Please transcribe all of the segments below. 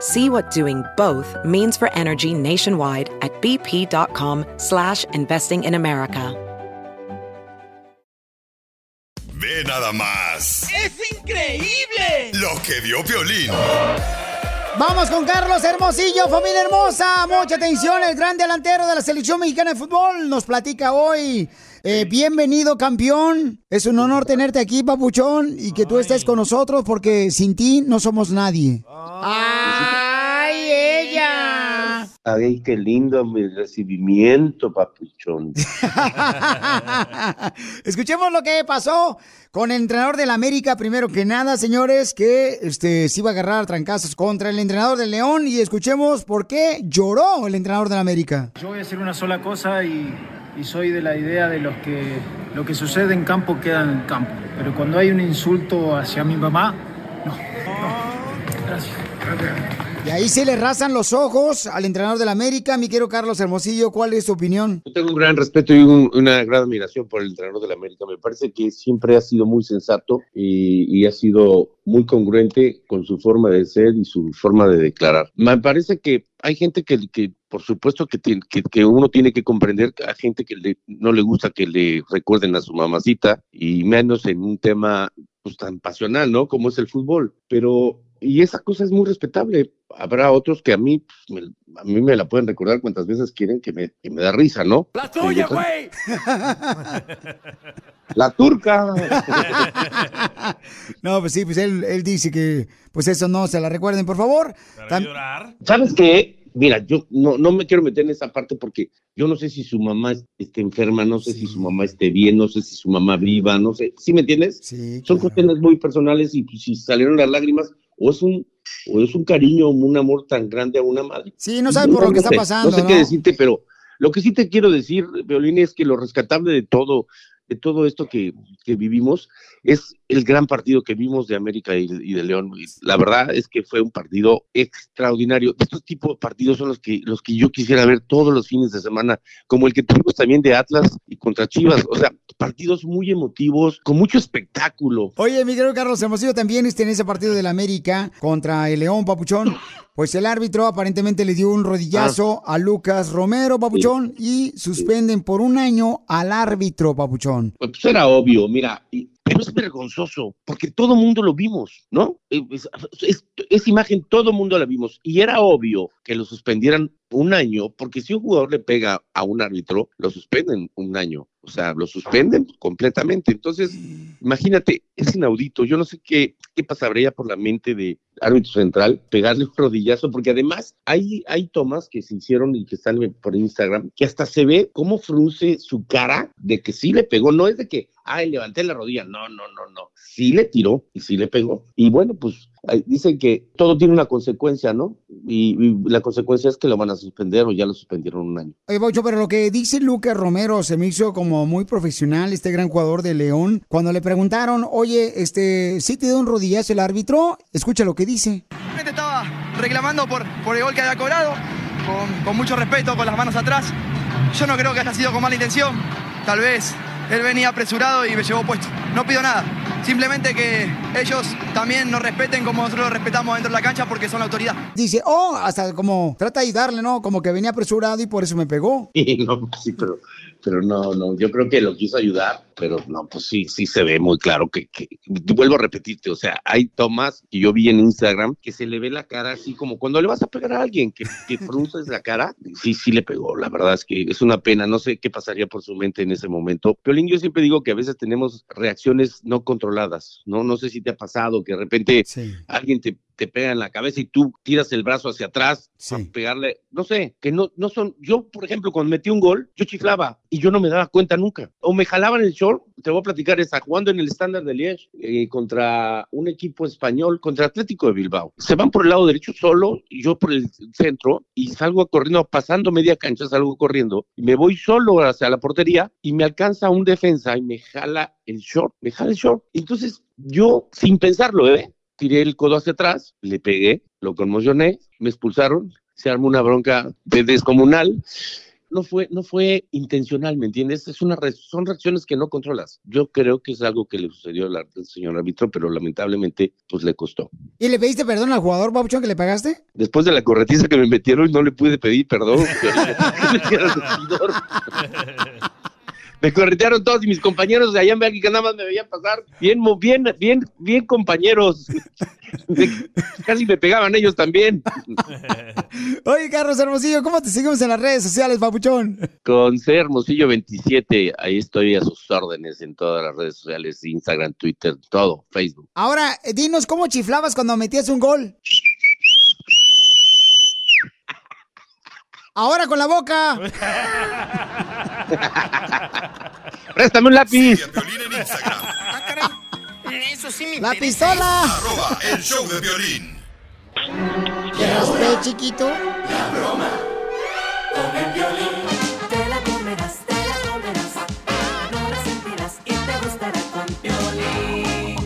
See what doing both means for energy nationwide at bp.com slash investing in America. Ve nada más ¡Es increíble! lo que vio Piolín. Vamos con Carlos Hermosillo, familia hermosa. Mucha atención, el gran delantero de la selección mexicana de fútbol nos platica hoy. Eh, bienvenido, campeón. Es un honor tenerte aquí, papuchón, y que tú estés con nosotros porque sin ti no somos nadie. ¡Ay, ella! Ay, qué lindo mi recibimiento, papuchón. Escuchemos lo que pasó con el entrenador del América, primero que nada, señores, que este, se iba a agarrar a trancazos contra el entrenador del León y escuchemos por qué lloró el entrenador del América. Yo voy a decir una sola cosa y, y soy de la idea de los que lo que sucede en campo queda en campo. Pero cuando hay un insulto hacia mi mamá, no, no. Gracias. Y ahí se le rasan los ojos al entrenador del América, mi querido Carlos Hermosillo. ¿Cuál es tu opinión? Yo tengo un gran respeto y un- una gran admiración por el entrenador del América. Me parece que siempre ha sido muy sensato y, y ha sido muy congruente con su forma de ser y su forma de declarar. Me parece que hay gente que, que por supuesto, que, tiene- que, que uno tiene que comprender a gente que le- no le gusta que le recuerden a su mamacita y menos en un tema pues, tan pasional, ¿no? Como es el fútbol. Pero, y esa cosa es muy respetable. Habrá otros que a mí, pues, me- a mí me la pueden recordar cuantas veces quieren que me, que me da risa, ¿no? ¡La tuya, güey! La turca. No, pues sí, pues él, él dice que pues eso no se la recuerden, por favor. Tam- ¿Sabes qué? Mira, yo no, no me quiero meter en esa parte porque yo no sé si su mamá es- esté enferma, no sé si su mamá esté bien, no sé si su mamá viva, no sé. ¿Sí me entiendes? Sí. Son cuestiones muy personales y pues, si salieron las lágrimas, o es un o es un cariño, un amor tan grande a una madre. Sí, no sabe por lo que está pasando, No sé ¿no? qué decirte, pero lo que sí te quiero decir, Violín, es que lo rescatable de todo, de todo esto que, que vivimos, es el gran partido que vimos de América y, y de León. Y La verdad es que fue un partido extraordinario. Estos tipos de partidos son los que, los que yo quisiera ver todos los fines de semana, como el que tuvimos también de Atlas y contra Chivas. O sea, partidos muy emotivos, con mucho espectáculo. Oye, mi querido Carlos Hermosillo, también este, en ese partido del América contra el León, Papuchón, pues el árbitro aparentemente le dio un rodillazo Ah. a Lucas Romero, Papuchón, y suspenden por un año al árbitro, Papuchón. Pues era obvio, mira, y- pero es vergonzoso, porque todo mundo lo vimos, ¿no? Es, imagen todo mundo la vimos, y era obvio que lo suspendieran un año, porque si un jugador le pega a un árbitro, lo suspenden un año, o sea, lo suspenden completamente. Entonces, imagínate, es inaudito, yo no sé qué, qué pasaría por la mente de árbitro central, pegarle un rodillazo, porque además hay, hay tomas que se hicieron y que están por Instagram, que hasta se ve cómo frunce su cara de que sí le pegó, no es de que, ay, levanté la rodilla, no, no, no, no, sí le tiró y sí le pegó. Y bueno, pues dicen que todo tiene una consecuencia, ¿no? Y, la consecuencia es que lo van a suspender o ya lo suspendieron un año. Oye, pero lo que dice Lucas Romero se me hizo como muy profesional, este gran jugador de León. Cuando le preguntaron, oye, este, ¿sí te dio un rodillazo el árbitro? Escucha lo que dice. Realmente estaba reclamando por, por el gol que había cobrado, con, con mucho respeto, con las manos atrás. Yo no creo que haya sido con mala intención. Tal vez él venía apresurado y me llevó puesto. No pido nada. Simplemente que ellos también nos respeten como nosotros los respetamos dentro de la cancha porque son la autoridad. Dice, oh, hasta como trata de ayudarle, ¿no? Como que venía apresurado y por eso me pegó. Sí, no, sí, pero, pero no, no, yo creo que lo quiso ayudar, pero no, pues sí, sí se ve muy claro que, que vuelvo a repetirte, o sea, hay tomas que yo vi en Instagram que se le ve la cara así como cuando le vas a pegar a alguien, que, que frunces la cara, sí, sí le pegó, la verdad es que es una pena, no sé qué pasaría por su mente en ese momento. Piolín, yo siempre digo que a veces tenemos reacciones no controladas, ¿no? No sé si te ha pasado que de repente alguien te, te pega en la cabeza y tú tiras el brazo hacia atrás a pegarle, no sé, que no, no son, yo por ejemplo cuando metí un gol, yo chiflaba y yo no me daba cuenta nunca, o me jalaban el short, te voy a platicar, está jugando en el estándar de Liege eh, contra un equipo español, contra Atlético de Bilbao, se van por el lado derecho solo y yo por el centro y salgo corriendo, pasando media cancha, salgo corriendo y me voy solo hacia la portería y me alcanza un defensa y me jala el short, me jala el short, entonces yo sin pensarlo, ¿eh? Tiré el codo hacia atrás, le pegué, lo conmocioné, me expulsaron, se armó una bronca de descomunal. No fue, no fue intencional, ¿me entiendes? Es una son reacciones que no controlas. Yo creo que es algo que le sucedió al, señor árbitro, pero lamentablemente pues le costó. ¿Y le pediste perdón al jugador, Babuchón, que le pagaste? Después de la corretiza que me metieron, no le pude pedir perdón. me corretearon todos y mis compañeros de allá en Bélgica nada más me veían pasar bien, bien, bien, bien compañeros. Casi me pegaban ellos también. Oye, Carlos Hermosillo, ¿cómo te seguimos en las redes sociales, papuchón? Con C Hermosillo 27, ahí estoy a sus órdenes en todas las redes sociales, Instagram, Twitter, todo, Facebook. Ahora, dinos cómo chiflabas cuando metías un gol. Ahora con la boca. Préstame un lápiz. Ah, Eso sí me La pistola. Arroba el show de violín. ¿Qué chiquito? La broma con el violín. Te la comerás, te la comerás. No la sentirás y te gustará con violín.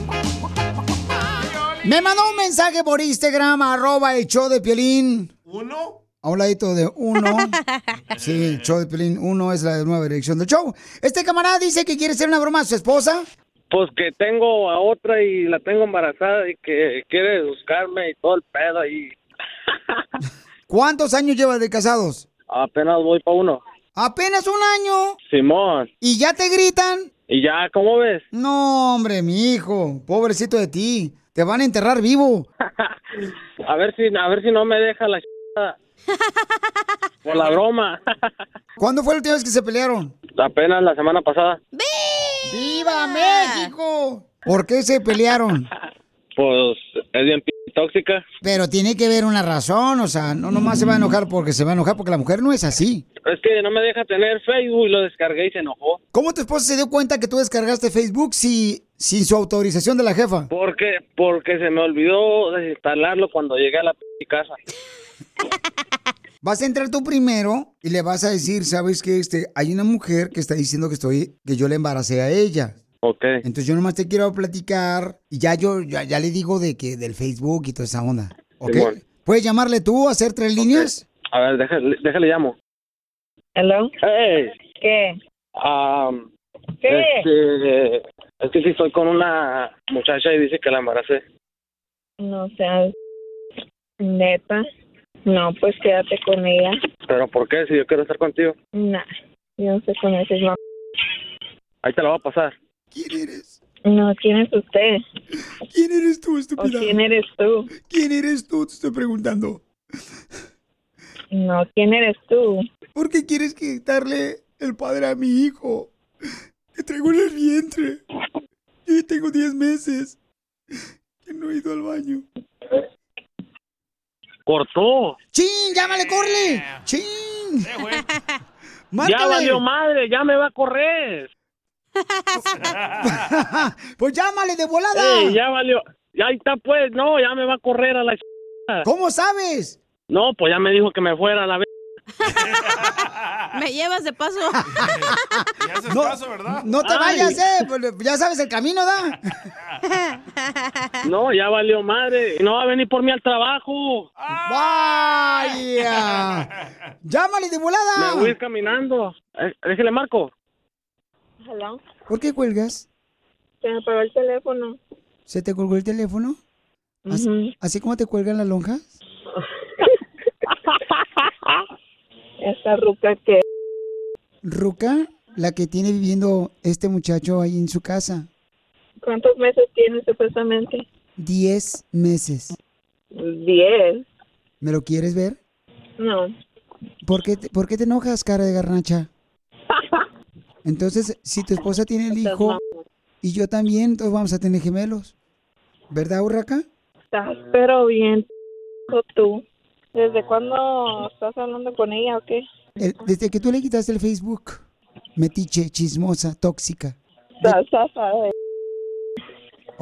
Me mandó un mensaje por Instagram, arroba el show de Piolín. ¿Uno? A un ladito de uno. Sí, show de Pelín uno es la nueva dirección del show. Este camarada dice que quiere hacer una broma a su esposa. Pues que tengo a otra y la tengo embarazada y que quiere buscarme y todo el pedo ahí. ¿Cuántos años lleva de casados? Apenas voy para uno. ¿Apenas un año? Simón. ¿Y ya te gritan? ¿Y ya, cómo ves? No, hombre, mi hijo, pobrecito de ti. Te van a enterrar vivo. a ver si, a ver si no me deja la por la broma. ¿Cuándo fue la última vez que se pelearon? Apenas la semana pasada. ¡Viva México! ¿Por qué se pelearon? Pues es bien p tóxica. Pero tiene que haber una razón, o sea, no nomás se va a enojar porque se va a enojar, porque la mujer no es así. Es que no me deja tener Facebook y lo descargué y se enojó. ¿Cómo tu esposa se dio cuenta que tú descargaste Facebook si, sin su autorización de la jefa? Porque, porque se me olvidó desinstalarlo cuando llegué a la p casa. Vas a entrar tú primero y le vas a decir, sabes que este, hay una mujer que está diciendo que estoy, que yo le embaracé a ella. Ok. Entonces yo nomás te quiero platicar y ya yo ya, ya le digo de que del Facebook y toda esa onda. ¿Ok? ¿Puedes llamarle tú, hacer tres líneas? A ver, déjale, déjale llamo. Hello. Hey. ¿Qué? Um, ¿Qué? Este, es que si estoy con una muchacha y dice que la embaracé. No seas neta. No, pues quédate con ella. ¿Pero por qué? Si yo quiero estar contigo. Nah, yo no sé con ese mamá. Ahí te la va a pasar. ¿Quién eres? No, ¿quién es usted? ¿Quién eres tú, estúpida? ¿O quién eres tú? ¿Quién eres tú? Te estoy preguntando. No, ¿quién eres tú? ¿Por qué quieres quitarle el padre a mi hijo? Que traigo en el vientre. Yo tengo 10 meses. Que no he ido al baño. Cortó. ¡Chin! ¡Llámale, Corle! ¡Chin! ya valió madre, ya me va a correr. pues llámale de volada. ya valió. Ya está pues, no, ya me va a correr a la ¿Cómo sabes? No, pues ya me dijo que me fuera a la vez. Me llevas de paso. no, ¿verdad? No te vayas, eh. Pues, ya sabes el camino, ¿da? No, ya valió madre. No va a venir por mí al trabajo. ¡Vaya! ¡Llámale de volada! Me voy caminando. Eh, déjale, Marco. Hello. ¿Por qué cuelgas? Se me apagó el teléfono. ¿Se te colgó el teléfono? ¿Así, ¿Así como te cuelgan las lonjas? Esta ruca que... ¿Ruca? la que tiene viviendo este muchacho ahí en su casa. ¿Cuántos meses tienes supuestamente? Diez meses. Diez. ¿Me lo quieres ver? No. ¿Por qué, te, por qué te enojas, cara de garnacha? Entonces, si tu esposa tiene el hijo y yo también, entonces vamos a tener gemelos. ¿Verdad, Urraca? Estás pero bien, tú. ¿Desde cuándo estás hablando con ella o qué? El- desde que tú le quitaste el Facebook, metiche, chismosa, tóxica. Sabe.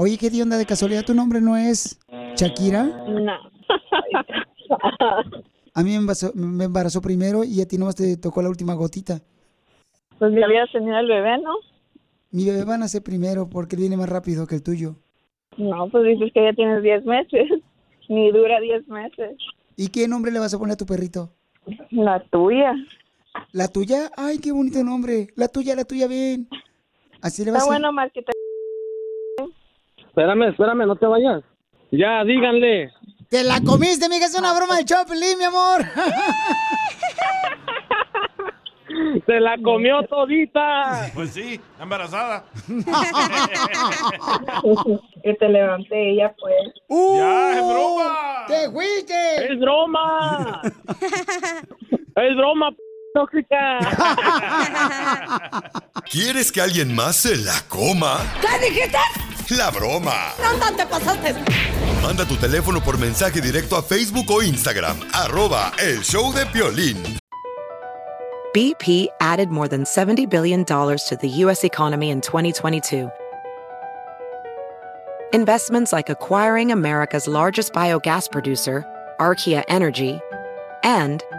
Oye, ¿qué onda de casualidad? ¿Tu nombre no es Shakira? No. A mí me embarazó, me embarazó primero y a ti nomás te tocó la última gotita. Pues ya habías tenido el bebé, ¿no? Mi bebé va a nacer primero porque viene más rápido que el tuyo. No, pues dices que ya tienes diez meses. Ni dura diez meses. ¿Y qué nombre le vas a poner a tu perrito? La tuya. ¿La tuya? Ay, qué bonito nombre. La tuya, la tuya, ven. Así le vas Está a... bueno, Marquita. Espérame, espérame, no te vayas. Ya, díganle. ¡Te la comiste, mija! Es una broma de Choplin, mi amor. Se la comió todita. Pues sí, embarazada. que te levanté ella, pues. ¡Ya, es broma! ¡Te fuiste! ¡Es broma! ¡Es broma, p- tóxica! ¿Quieres que alguien más se la coma? ¿Qué dijiste? La broma. No, no te pasaste. Manda tu teléfono por mensaje directo a Facebook o Instagram. Arroba El Show de Piolín. BP added more than $70 billion to the U.S. economy in 2022. Investments like acquiring America's largest biogas producer, Archaea Energy, and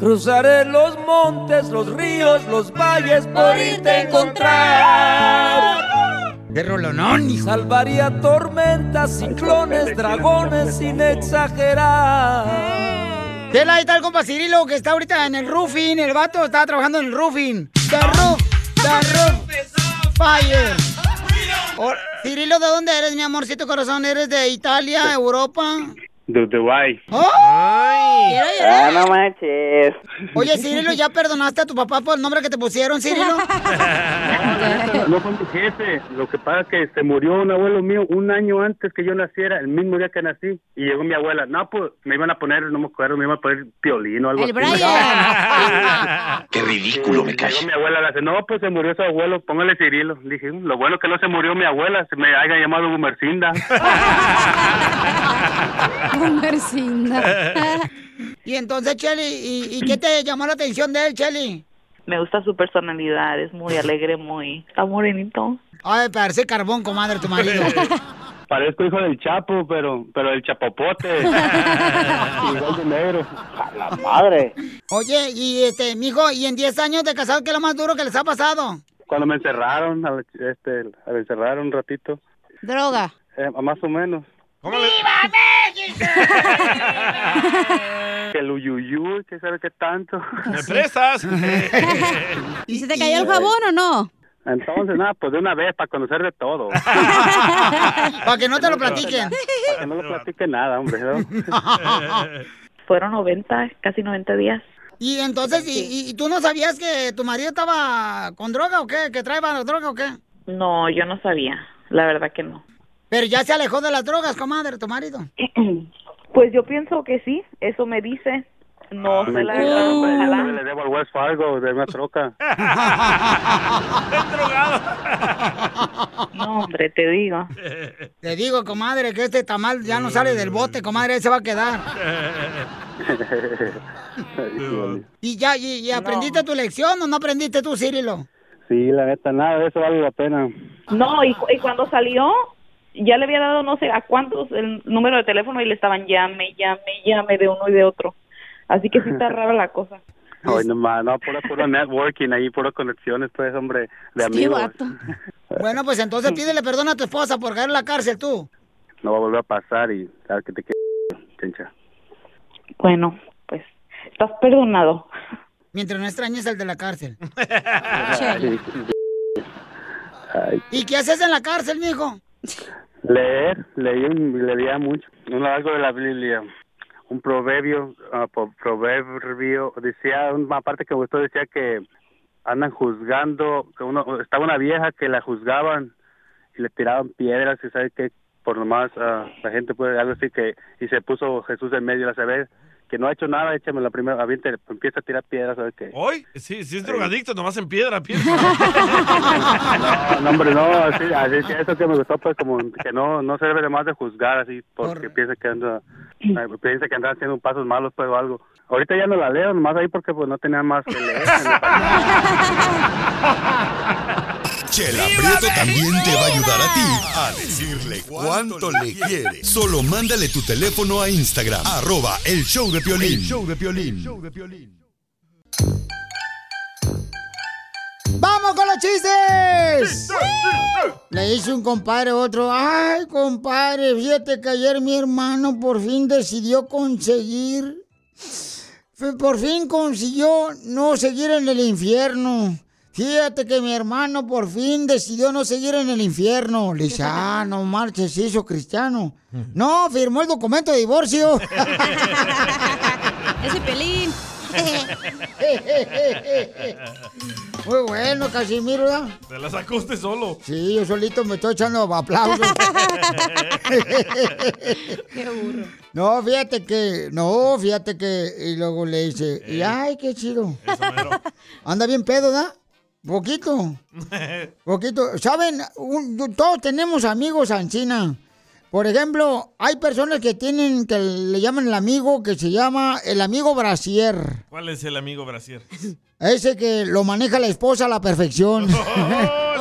Cruzaré los montes, los ríos, los valles por irte a encontrar. De rolonón, hijo. Salvaría tormentas, ciclones, dragones sin exagerar. ¿Qué ahí está el compa Cirilo que está ahorita en el roofing? El vato está trabajando en el roofing. The roof, the roof, fire. Cirilo, ¿de dónde eres, mi amorcito corazón? ¿Eres de Italia, Europa? De Dubai. ¡Ay! Ah, no manches. Oye, Cirilo, ¿ya perdonaste a tu papá por el nombre que te pusieron, Cirilo? No fue mi jefe. Lo que pasa es que se murió un abuelo mío un año antes que yo naciera, el mismo día que nací. Y llegó mi abuela. No, pues me iban a poner, no me acuerdo, me iban a poner piolín o algo El así. Qué ridículo me Llegó mi abuela, le dice, no, pues se murió su abuelo, póngale Cirilo. Le dije, lo bueno que no se murió mi abuela, se me haya llamado Gumercinda. y entonces, Cheli, ¿y, y qué te llamó la atención de él, Cheli? Me gusta su personalidad, es muy alegre, muy... Está morenito. Ay, parece carbón, comadre, tu marido. Parezco hijo del Chapo, pero pero el chapopote. Igual de negro. A la madre. Oye, y este, mijo, ¿y en 10 años de casado qué es lo más duro que les ha pasado? Cuando me encerraron, a- este, me encerraron un ratito. Droga. Eh, más o menos. ¡Viva México! Que el uyuyuy, que sabe qué tanto. ¿Me prestas? ¿Y se te cayó el jabón o no? Entonces, nada, pues de una vez, para conocer de todo. Para que no te lo platiquen. Para que no le platique nada, hombre. ¿no? Fueron 90, casi 90 días. Y entonces, y, y- y tú no sabías que tu marido estaba con droga o qué? ¿Que traía droga o qué? No, yo no sabía. La verdad que no. Pero ya se alejó de las drogas, comadre, tu marido. Pues yo pienso que sí. Eso me dice. No sé la verdad. Yo Ojalá. le debo al West Fargo de una troca. No, hombre, te digo. Te digo, comadre, que este tamal ya no sale del bote, comadre, ahí se va a quedar. ¿Y ya, y, y aprendiste tu lección o no aprendiste tú, Cirilo? Sí, la neta, nada de eso vale la pena. No, y, cu- y cuando salió, ya le había dado no sé a cuántos el número de teléfono y le estaban llame, llame, llame de uno y de otro. Así que sí está rara la cosa. Ay, no, ma, no, puro, puro networking ahí, puro conexiones, pues, hombre, de amigos. Bueno, pues entonces pídele perdón a tu esposa por caer en la cárcel tú. No va a volver a pasar y sabes que te chencha. Bueno, pues estás perdonado. Mientras no extrañes al de la cárcel. ¿Y qué haces en la cárcel, mijo? Leer, leí leía mucho, un algo de la Biblia, un proverbio, ah, proverbio, decía, una parte que gustó decía que andan juzgando, que uno, estaba una vieja que la juzgaban y le tiraban piedras y sabe que por lo más ah, la gente puede algo así que y se puso Jesús en medio, la sabe que no ha hecho nada, échame la primera, aviente, empieza a tirar piedras, ¿sabes qué? Hoy, sí, sí es drogadicto, nomás en piedra, piensa. No, no, hombre, no, así, así que eso que me gustó, pues como que no no se debe de más de juzgar así, porque piensa que anda, piensa que andan haciendo pasos malos, pues o algo. Ahorita ya no la leo, nomás ahí porque pues no tenía más que leer. Chela Prieto también te va a ayudar a ti a decirle cuánto le quiere. Solo mándale tu teléfono a Instagram, arroba el show de Piolín. El show de Piolín. ¡Vamos con los chistes! Le dice un compadre a otro, ay, compadre, fíjate que ayer mi hermano por fin decidió conseguir, por fin consiguió no seguir en el infierno. Fíjate que mi hermano por fin decidió no seguir en el infierno. Le dice, ah, no marches, se hizo cristiano. No, firmó el documento de divorcio. Ese pelín. Muy bueno, Casimiro, ¿verdad? Te la sacó usted solo. Sí, yo solito me estoy echando aplausos. Qué burro. No, fíjate que, no, fíjate que, y luego le dice, y ay, qué chido. Anda bien pedo, ¿da? Poquito, poquito. ¿Saben? Un- todos tenemos amigos ancina. Por ejemplo, hay personas que tienen, que le llaman el amigo, que se llama el amigo brasier. ¿Cuál es el amigo brasier? Ese que lo maneja la esposa a la perfección.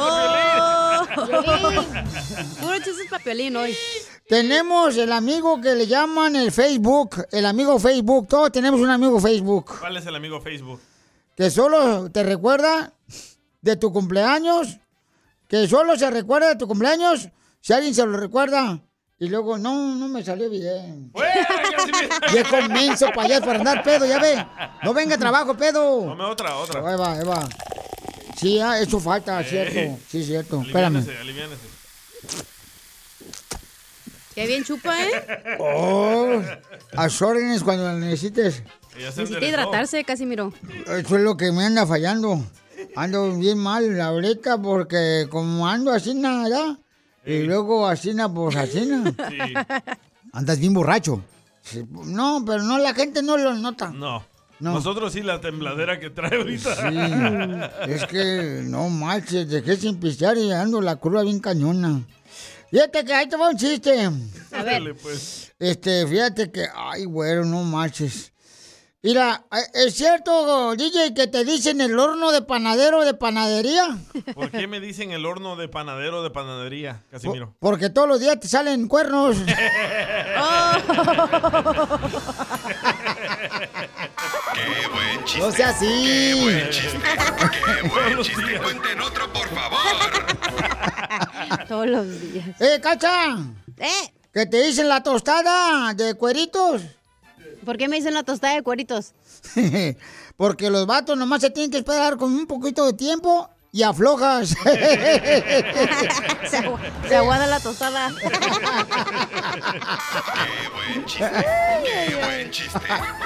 Oh. Puro chistes papiolín hoy. Tenemos el amigo que le llaman el Facebook, el amigo Facebook. Todos tenemos un amigo Facebook ¿Cuál es el amigo Facebook? que solo te recuerda de tu cumpleaños, que solo se recuerda de tu cumpleaños si alguien se lo recuerda. Y luego, no, no me salió bien. Viejo menso para allá para andar pedo, ya ve. No venga a trabajo, pedo. Dame otra, otra. Ahí va, ahí va. Sí, ah, eso falta, cierto. Sí, cierto. Espérame. Aliviánese, aliviánese. Qué bien chupa, ¿eh? Oh, a sus órdenes cuando la necesites. Necesita hidratarse, Casimiro. Eso es lo que me anda fallando. Ando bien mal ahorita porque como ando así nada, y luego así pues así na. Andas bien borracho. Sí, No, pero no, la gente no lo nota. No. No. Nosotros sí, la tembladera que trae ahorita. Sí, es que no manches, dejé sin pistear y ando la curva bien cañona. Fíjate que ahí te va un chiste. A ver. Dale, pues. Este, fíjate que, ay, güero, no marches. Mira, ¿e- ¿es cierto, DJ, que te dicen el horno de panadero de panadería? ¿Por qué me dicen el horno de panadero de panadería, Casimiro? Porque todos los días te salen cuernos. Qué buen chiste. No sea así. Qué buen chiste. Qué buen chiste. Cuenten otro, por favor. Todos los días. ¡Eh, cacha! ¿Eh? ¿Que te dicen la tostada de cueritos? ¿Por qué me dicen la tostada de cueritos? Porque los vatos nomás se tienen que esperar con un poquito de tiempo y aflojas. se, agu- se aguada la tostada. Qué buen chiste. Qué buen chiste.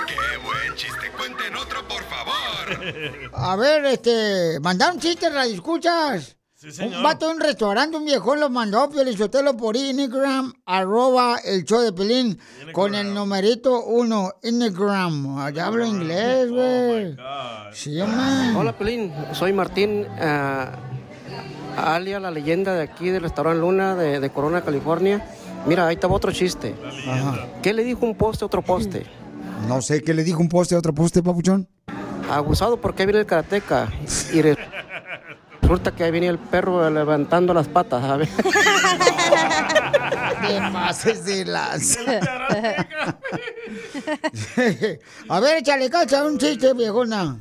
Qué buen chiste! ¡Cuenten otro, por favor! A ver, este, mandaron chistes, radio escuchas. Señor. Un vato de un restaurante, un viejón lo mandó, Piolizotelo, por Instagram, arroba el show de Pelín, con el numerito uno, Instagram. Allá hablo inglés, güey. Sí, hombre. Hola, Pelín. Soy Martín, ah, alia la leyenda de aquí del restaurante Luna de, de Corona, California. Mira, ahí estaba otro chiste. ¿Qué le dijo un poste a otro poste? No sé qué le dijo un poste a otro poste, papuchón. Abusado porque viene el karateca. Y resulta que ahí venía el perro levantando las patas, ¿sabes? De más es de las. A ver, échale cacha un chiste, viejona.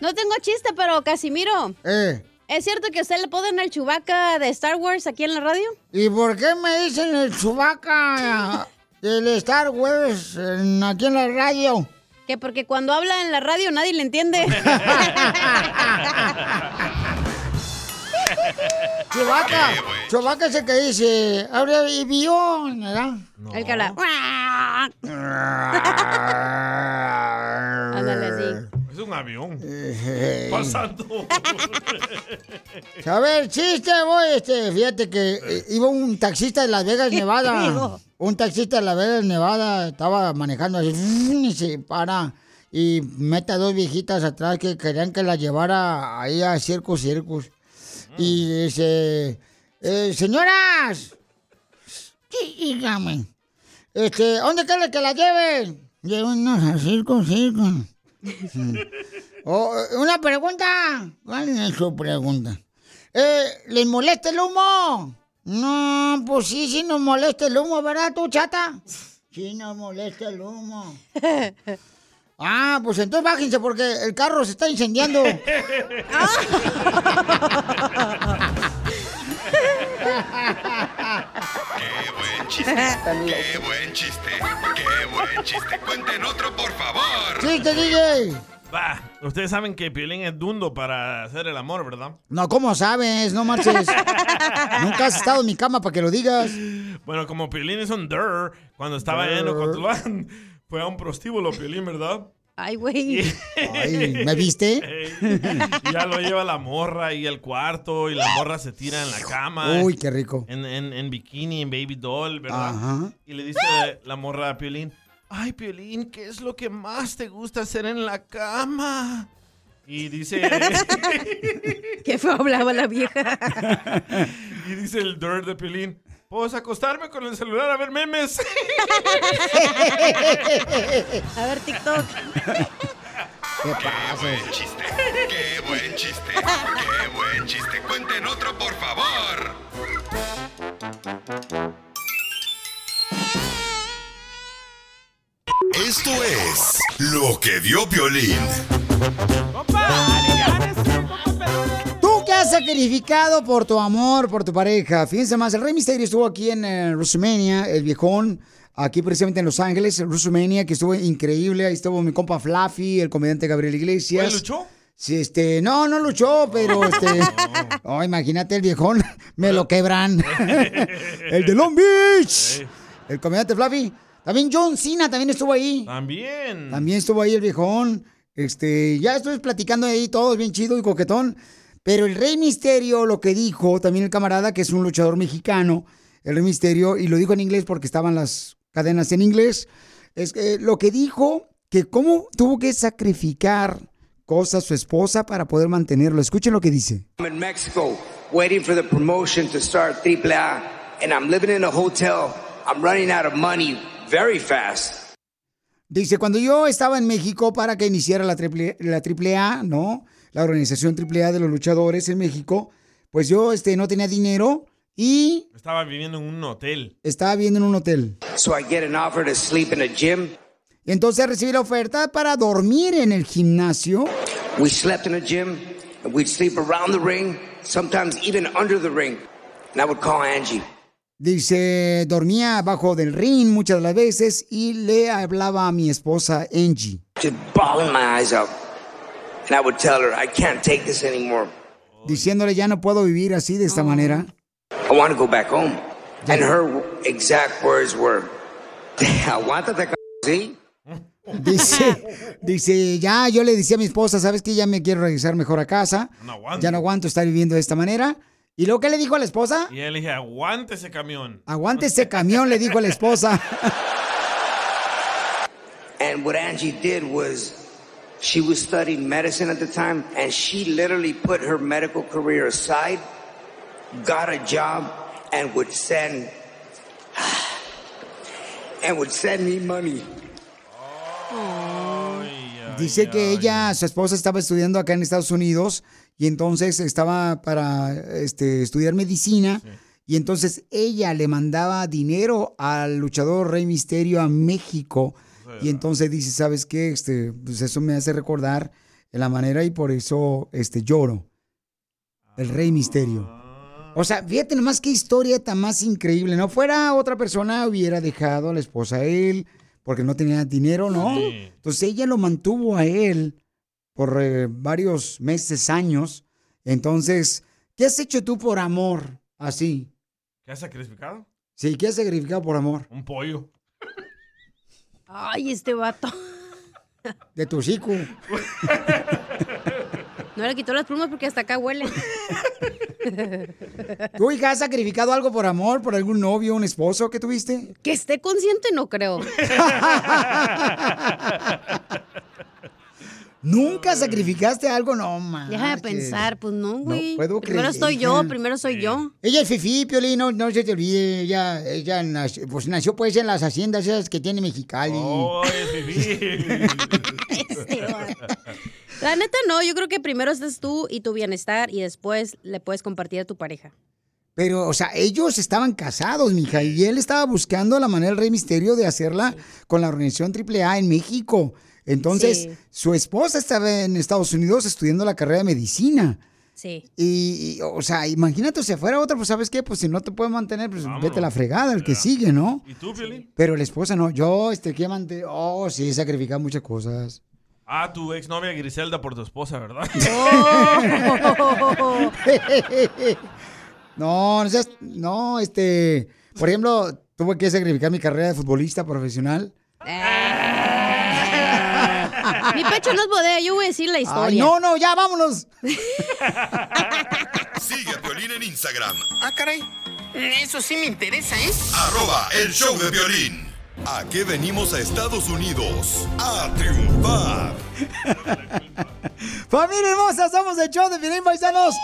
No tengo chiste, pero Casimiro. Eh. ¿Es cierto que usted le ponen el chubaca de Star Wars aquí en la radio? ¿Y por qué me dicen el Chewbacca del Star Wars en- aquí en la radio? Que porque cuando habla en la radio nadie le entiende. Chewbacca, Chewbacca es el que dice, abre vio, ¿verdad? El que habla. Ándale. Es un avión. Eh, Pasando. A ver, chiste, voy, este, fíjate que eh, iba un taxista de Las Vegas, Nevada. Un taxista de Las Vegas, Nevada, estaba manejando así, y se para y mete a dos viejitas atrás que querían que la llevara ahí a Circus Circus. Y dice, eh, señoras, dígame, este, ¿dónde quiere que la lleven? Llévenos a Circus Circus. Oh, una pregunta. ¿Cuál es su pregunta? Eh, ¿Les molesta el humo? No, pues sí, sí nos molesta el humo, ¿verdad tú, chata? Sí nos molesta el humo. Ah, pues entonces bájense porque el carro se está incendiando. ¡Qué buen chiste! ¡Qué buen chiste! ¡Qué buen chiste! ¡Cuenten otro, por favor! ¡Chiste, DJ! Va, ustedes saben que Piolín es dundo para hacer el amor, ¿verdad? No, ¿cómo sabes? No marches. Nunca has estado en mi cama para que lo digas. Bueno, como Piolín es un der, cuando estaba en Ocotlán, fue a un prostíbulo Piolín, ¿verdad? Ay, güey. Ay, ¿me viste? Ya lo lleva la morra y el cuarto y la morra se tira en la cama. Uy, qué rico. En, en- en bikini, en baby doll, ¿verdad? Ajá. Y le dice la morra a Piolín, ay, Piolín, ¿qué es lo que más te gusta hacer en la cama? Y dice... Qué feo hablaba la vieja. y dice el dirt de Piolín, pues acostarme con el celular a ver memes. A ver, TikTok. ¿Qué ¡Qué buen chiste! ¡Qué buen chiste! ¡Qué buen chiste! ¡Cuenten otro, por favor! Esto es lo que. ¿Tú qué has sacrificado por tu amor, por tu pareja? Fíjense más, el Rey Misterio estuvo aquí en eh, WrestleMania, el viejón, aquí precisamente en Los Ángeles, en WrestleMania, que estuvo increíble. Ahí estuvo mi compa Fluffy, el comediante Gabriel Iglesias. ¿Oye, luchó? Sí, este, no, no luchó, pero este. Oh, imagínate el viejón, me lo quebran. el de Long Beach. El comediante Fluffy. También John Cena también estuvo ahí. También. También estuvo ahí el viejón. Este, ya estoy platicando ahí todos bien chido y coquetón. Pero el Rey Misterio lo que dijo, también el camarada, que es un luchador mexicano, el Rey Misterio, y lo dijo en inglés porque estaban las cadenas en inglés, es que lo que dijo, que cómo tuvo que sacrificar cosas su esposa para poder mantenerlo. Escuchen lo que dice. I'm in Mexico waiting for the promotion to start AAA, and I'm living in a hotel. I'm running out of money very fast. Dice, cuando yo estaba en México para que iniciara la triple, la AAA, ¿no? La organización AAA de los luchadores en México, pues yo este, no tenía dinero y Estaba viviendo en un hotel. estaba viviendo en un hotel. So I get an offer to sleep in a gym. Y entonces recibí la oferta para dormir en el gimnasio. We slept in a gym, and we'd sleep around the ring, sometimes even under the ring. And I would call Angie. Dice, dormía abajo del ring muchas de las veces y le hablaba a mi esposa Angie. Just bawling my eyes out. And I would tell her, I can't take this anymore. Diciéndole, ya no puedo vivir así de esta manera. I want to go back home. And her exact words were, aguántate, ¿sí? Dice, dice, ya yo le decía a mi esposa, ¿sabes qué? Ya me quiero regresar mejor a casa. No aguanto. Ya no aguanto estar viviendo de esta manera. ¿Y luego qué le dijo a la esposa? Y él le dije, aguante ese camión. Aguante ese camión, le dijo a la esposa. And what Angie did was she was studying medicine at the time and she literally put her medical career aside, got a job, and would send and would send me money. Dice que ella, su esposa estaba estudiando acá en Estados Unidos y entonces estaba para este, estudiar medicina y entonces ella le mandaba dinero al luchador Rey Misterio a México y entonces dice, ¿sabes qué? Este, pues eso me hace recordar la manera y por eso este, lloro. El Rey Misterio. O sea, fíjate nomás qué historia tan más increíble, ¿no? Fuera otra persona hubiera dejado a la esposa a él porque no tenía dinero, ¿no? Entonces ella lo mantuvo a él por eh, varios meses, años. Entonces, ¿qué has hecho tú por amor así? ¿Qué has sacrificado? Sí, ¿qué has sacrificado por amor? Un pollo. Ay, este vato. De tu hocico. No le quitó las plumas porque hasta acá huele. ¿Tú, hija, has sacrificado algo por amor, por algún novio, un esposo que tuviste? Que esté consciente, no creo. ¿Nunca sacrificaste algo? No, man. Deja de pensar, pues no, güey. puedo primero creer, estoy yo, primero soy yo. Ella es Fifi, Piolín, no, no se te olvide. Ella, ella nació, pues nació pues en las haciendas esas que tiene Mexicali. Oh, es Fifi. La neta no, yo creo que primero estás tú y tu bienestar y después le puedes compartir a tu pareja. Pero, o sea, ellos estaban casados, mija, y él estaba buscando la manera del Rey Misterio de hacerla con la organización AAA en México. Entonces, Sí. su esposa estaba en Estados Unidos estudiando la carrera de medicina. Sí. Y, y, o sea, imagínate si fuera otra, pues ¿sabes qué? Pues si no te puede mantener, pues vete a la fregada, el que sigue, ¿no? ¿Y tú, Piolín? Pero la esposa no. Yo, este, que mantener. Oh, sí, sacrificar muchas cosas. Ah, tu exnovia Griselda por tu esposa, ¿verdad? no, no seas- No, este. Por ejemplo, tuve que sacrificar mi carrera de futbolista profesional. Mi pecho no es bodega, yo voy a decir la historia. Ay, no, no, ya vámonos. Sigue a Piolín en Instagram, Ah, caray. Eso sí me interesa, ¿eh? arroba el show de violín. ¿A qué venimos a Estados Unidos? A triunfar. Familia hermosa, somos el show de Piolín Paisanos.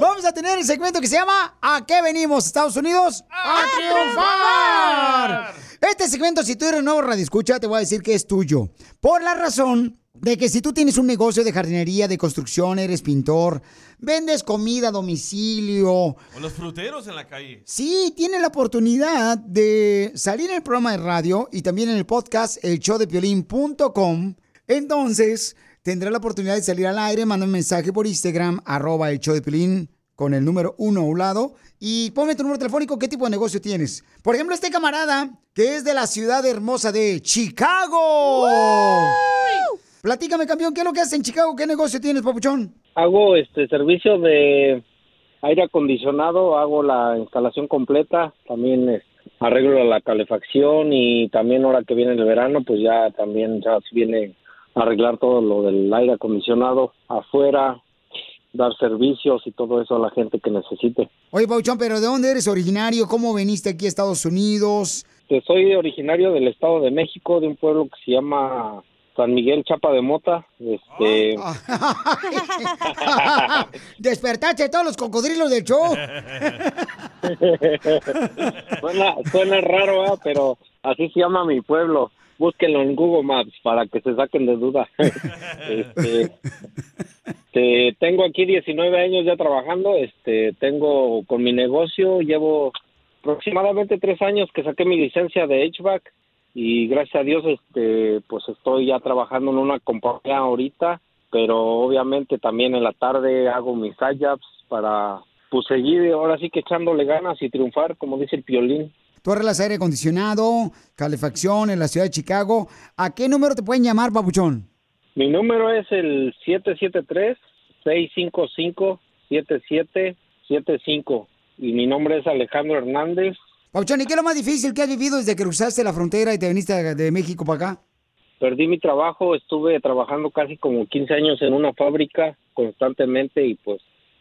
Vamos a tener el segmento que se llama ¿A qué venimos, Estados Unidos? ¡A, triunfar! Este segmento, si tú eres nuevo radio escucha, te voy a decir que es tuyo. Por la razón de que si tú tienes un negocio de jardinería, de construcción, eres pintor, vendes comida a domicilio, O los fruteros en la calle. Sí, tiene la oportunidad de salir en el programa de radio y también en el podcast elshowdepiolín.com. Entonces, tendrá la oportunidad de salir al aire, manda un mensaje por Instagram, arroba el show de Piolín, con el número uno a un lado. Y ponme tu número telefónico, qué tipo de negocio tienes. Por ejemplo, este camarada, que es de la ciudad hermosa de Chicago. Platícame, campeón, ¿qué es lo que haces en Chicago? ¿Qué negocio tienes, papuchón? Hago este servicio de aire acondicionado, hago la instalación completa, también eh, arreglo la calefacción y también ahora que viene el verano, pues ya también ya viene arreglar todo lo del aire acondicionado afuera, dar servicios y todo eso a la gente que necesite. Oye, Pauchón, pero ¿de dónde eres originario? ¿Cómo viniste aquí a Estados Unidos? Soy originario del Estado de México, de un pueblo que se llama San Miguel Chapa de Mota. Este, Despertaste todos los cocodrilos del show. suena, suena raro, ¿eh? pero así se llama mi pueblo. Búsquenlo en Google Maps para que se saquen de duda. este, este, tengo aquí 19 años ya trabajando. Este, tengo con mi negocio, llevo aproximadamente tres años que saqué mi licencia de HVAC y gracias a Dios, este, pues estoy ya trabajando en una compañía ahorita, pero obviamente también en la tarde hago mis IJAPs para pues seguir ahora sí que echándole ganas y triunfar, como dice el piolín. Tú arreglas aire acondicionado, calefacción en la ciudad de Chicago. ¿A qué número te pueden llamar, papuchón? Mi número es el 773-655-7775 y mi nombre es Alejandro Hernández. Papuchón, ¿y qué es lo más difícil que has vivido desde que cruzaste la frontera y te viniste de México para acá? perdí mi trabajo, estuve trabajando casi como 15 años en una fábrica constantemente y pues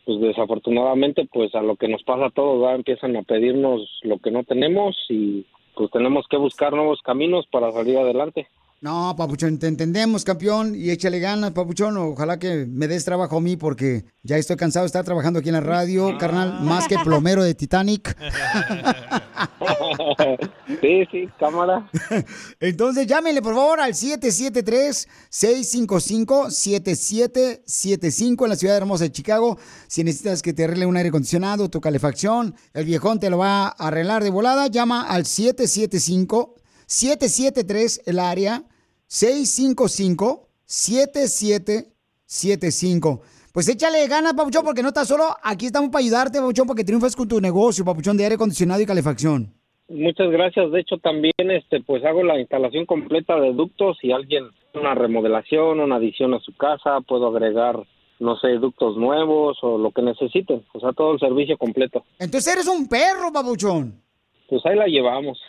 pues desafortunadamente pues a lo que nos pasa a todos ¿verdad? empiezan a pedirnos lo que no tenemos y pues tenemos que buscar nuevos caminos para salir adelante. No, papuchón, te entendemos, campeón, y échale ganas, papuchón. Ojalá que me des trabajo a mí porque ya estoy cansado de estar trabajando aquí en la radio, carnal, más que plomero de Titanic. sí, sí, cámara. Entonces llámenle por favor al 773-655-7775 en la ciudad hermosa de Chicago. Si necesitas que te arregle un aire acondicionado, tu calefacción, el viejón te lo va a arreglar de volada, llama al 775 773 el área 655-7775. Pues échale ganas, Papuchón, porque no estás solo. Aquí estamos para ayudarte, Papuchón, para que triunfes con tu negocio, Papuchón, de aire acondicionado y calefacción. Muchas gracias. De hecho, también este pues hago la instalación completa de ductos y alguien una remodelación, una adición a su casa, puedo agregar no sé, ductos nuevos o lo que necesiten, o sea, todo el servicio completo. Entonces eres un perro, Papuchón. Pues ahí la llevamos.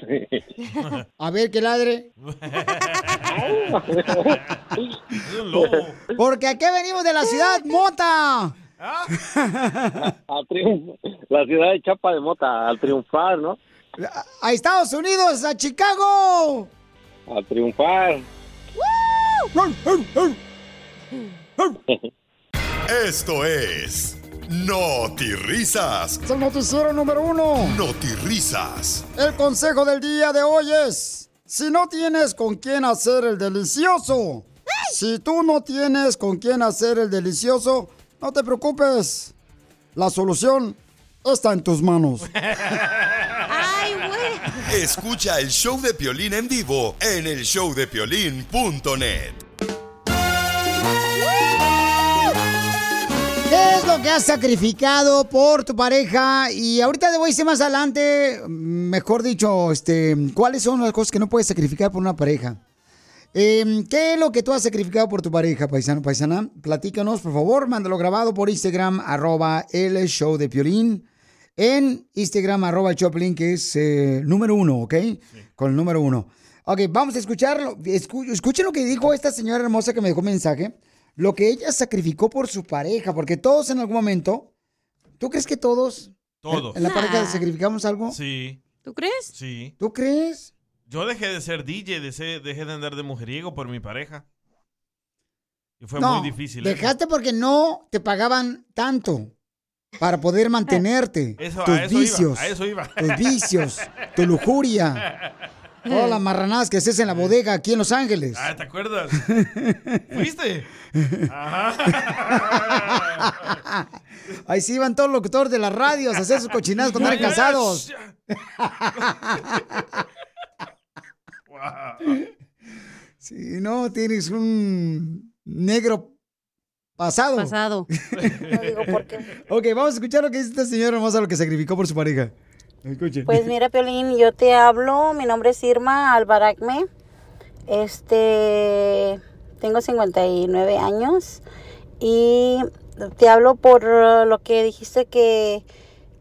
A ver, que ladre. Porque aquí venimos de la ciudad Mota. a la ciudad de Chapa de Mota, al triunfar, ¿no? A Estados Unidos, a Chicago. A triunfar. Esto es Risas. Es el noticiero número uno. Risas. El consejo del día de hoy es, si no tienes con quién hacer el delicioso, si tú no tienes con quién hacer el delicioso, no te preocupes. La solución está en tus manos. Escucha el show de Piolín en vivo en el showdepiolín.net. ¿Qué es lo que has sacrificado por tu pareja? Y ahorita te voy a decir más adelante, mejor dicho, este, cuáles son las cosas que no puedes sacrificar por una pareja. Eh, ¿Qué es lo que tú has sacrificado por tu pareja, paisano, paisana? Platícanos, por favor, mándalo grabado por Instagram, arroba el show de Piolín. En Instagram, arroba Piolín, que es eh, número uno, ¿ok? Con el número uno. Ok, vamos a escucharlo. Escu- escuchen lo que dijo esta señora hermosa que me dejó un mensaje. Lo que ella sacrificó por su pareja, porque todos en algún momento, ¿tú crees que todos Todos. en la pareja sacrificamos algo? Sí. ¿Tú crees? Sí. ¿Tú crees? Yo dejé de ser DJ, de ser- dejé de andar de mujeriego por mi pareja. Y fue no, muy difícil. Dejaste porque no te pagaban tanto para poder mantenerte. Eso- a tus eso iba, vicios. a eso iba. Tus vicios, tu lujuria. Todas las marranadas que haces en la bodega aquí en Los Ángeles. Ah, ¿te acuerdas? ¿Fuiste? Ahí sí iban todos los locutores de las radios a hacer sus cochinadas cuando eran casados. Si no tienes un negro pasado. Pasado. ok, vamos a escuchar lo que dice esta señora hermosa, lo que sacrificó por su pareja. Pues mira, Piolín, yo te hablo, mi nombre es Irma Albaracme, este, tengo 59 años y te hablo por lo que dijiste que,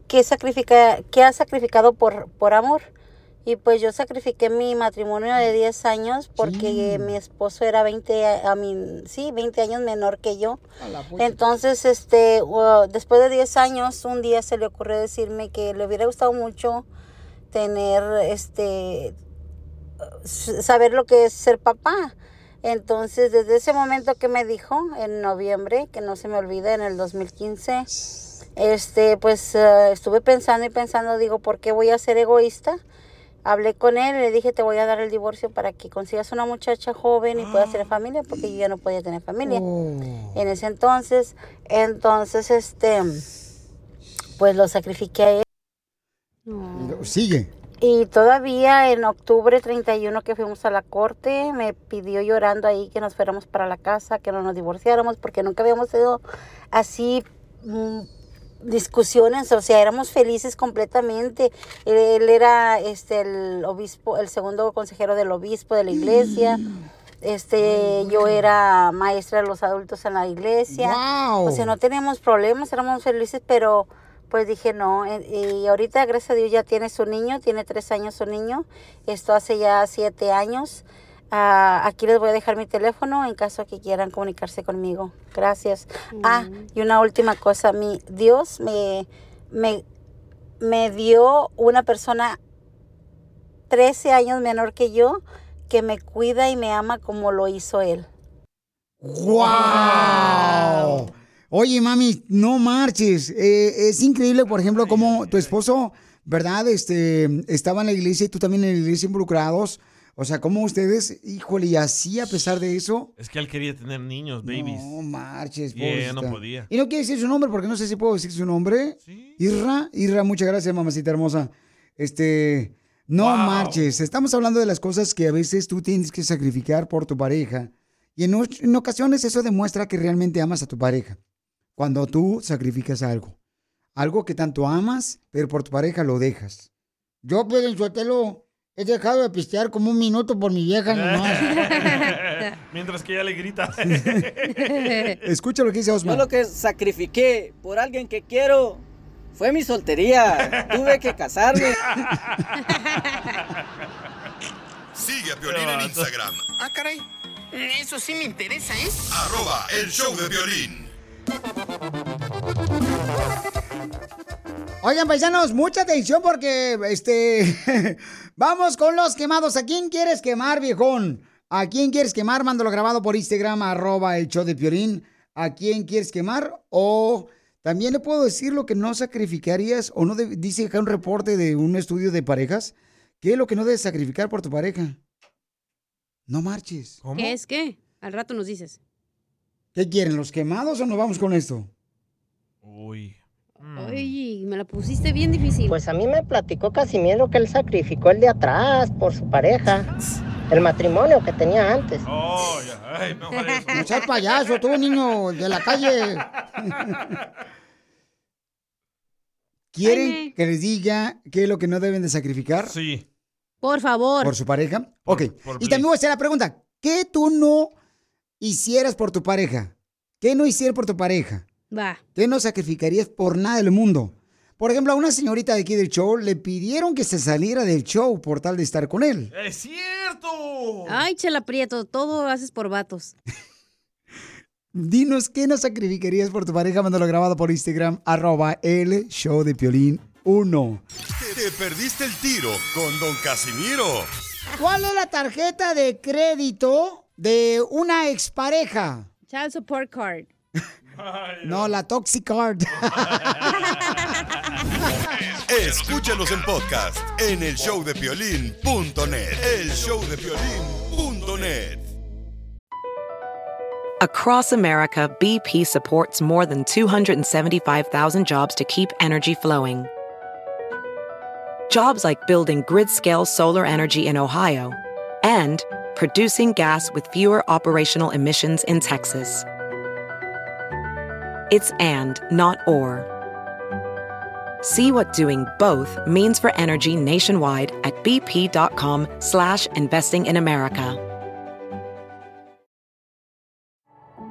que, sacrifica, que has sacrificado por, por amor. Y pues yo sacrifiqué mi matrimonio de 10 años porque mi esposo era 20, a, mí, sí, 20 años menor que yo. Entonces, este, uh, después de 10 años, un día se le ocurrió decirme que le hubiera gustado mucho tener, este, saber lo que es ser papá. Entonces, desde ese momento que me dijo, en noviembre, que no se me olvida, en el 2015, este, pues eh, estuve pensando y pensando, digo, ¿por qué voy a ser egoísta? Hablé con él y le dije, te voy a dar el divorcio para que consigas una muchacha joven y puedas tener familia, porque yo ya no podía tener familia en ese entonces. Entonces, este, pues lo sacrifiqué a él. Sigue. Y todavía en octubre 31 que fuimos a la corte, me pidió llorando ahí que nos fuéramos para la casa, que no nos divorciáramos, porque nunca habíamos tenido así mm, discusiones, o sea, éramos felices completamente. Él, él era este el obispo, el segundo consejero del obispo de la iglesia. Este, yo era maestra de los adultos en la iglesia. ¡Wow! O sea, no teníamos problemas, éramos felices, pero pues dije no. eh, Y ahorita, gracias a Dios, ya tiene su niño, tiene tres años su niño. Esto hace ya siete años. Ah, aquí les voy a dejar mi teléfono en caso que quieran comunicarse conmigo. Gracias. Ah, y una última cosa. Mi Dios me, me, me dio una persona 13 años menor que yo que me cuida y me ama como lo hizo él. ¡Wow! Oye, mami, no marches. Eh, es increíble, por ejemplo, cómo tu esposo, ¿verdad? Este, estaba en la iglesia y tú también en la iglesia involucrados. O sea, cómo ustedes, híjole, y así a pesar de eso. Es que él quería tener niños, babies. No marches, Y ella no podía. Y no quiere decir su nombre porque no sé si puedo decir su nombre. Irra, Irra, muchas gracias, mamacita hermosa. Este, no marches. Estamos hablando de las cosas que a veces tú tienes que sacrificar por tu pareja. Y en, ocasiones eso demuestra que realmente amas a tu pareja. Cuando tú sacrificas algo. Algo que tanto amas, pero por tu pareja lo dejas. Yo, pues, en Sotelo, he dejado de pistear como un minuto por mi vieja nomás. Mientras que ella le grita. Escucha lo que dice Yo Osman. lo que sacrifiqué por alguien que quiero fue mi soltería. Tuve que casarme. Sigue a Piolín en Instagram, Ah, caray. Eso sí me interesa, ¿eh? arroba el show de violín. Oigan, paisanos, mucha atención porque, este, vamos con los quemados. ¿A quién quieres quemar, viejón? ¿A quién quieres quemar? Mándalo grabado por Instagram, arroba el show de Piolín. ¿A quién quieres quemar? O también le puedo decir lo que no sacrificarías, o no, de- dice acá un reporte de un estudio de parejas, ¿qué es lo que no debes sacrificar por tu pareja? No marches. ¿Qué es qué? Al rato nos dices. ¿Qué quieren, los quemados o nos vamos con esto? Uy. Oye, me la pusiste bien difícil. Pues a mí me platicó Casimiro que él sacrificó el de atrás por su pareja. El matrimonio que tenía antes. Oh, ya. Ay, eso. No seas payaso, tú, niño de la calle. ¿Quieren que les diga qué es lo que no deben de sacrificar? Sí. Por favor. ¿Por su pareja? Ok. por y también voy a hacer la pregunta. ¿Qué tú no hicieras por tu pareja? ¿Qué no hicieras por tu pareja? Va. ¿Qué no sacrificarías por nada del mundo? Por ejemplo, a una señorita de aquí del show le pidieron que se saliera del show por tal de estar con él. ¡Es cierto! Ay, Chela Prieto, todo haces por vatos. Dinos qué no sacrificarías por tu pareja. Mándalo grabado por Instagram, arroba el show de Piolín 1. Te, te perdiste el tiro con Don Casimiro. ¿Cuál es la tarjeta de crédito de una expareja? Child Support Card. No, la Toxic Card. Escúchanos en podcast en el showdepiolín.net. El showdepiolín.net. Across America, BP supports more than 275,000 jobs to keep energy flowing. Jobs like building grid scale solar energy in Ohio and producing gas with fewer operational emissions in Texas. It's and, not or. See what doing both means for energy nationwide at bp.com slash investing in America.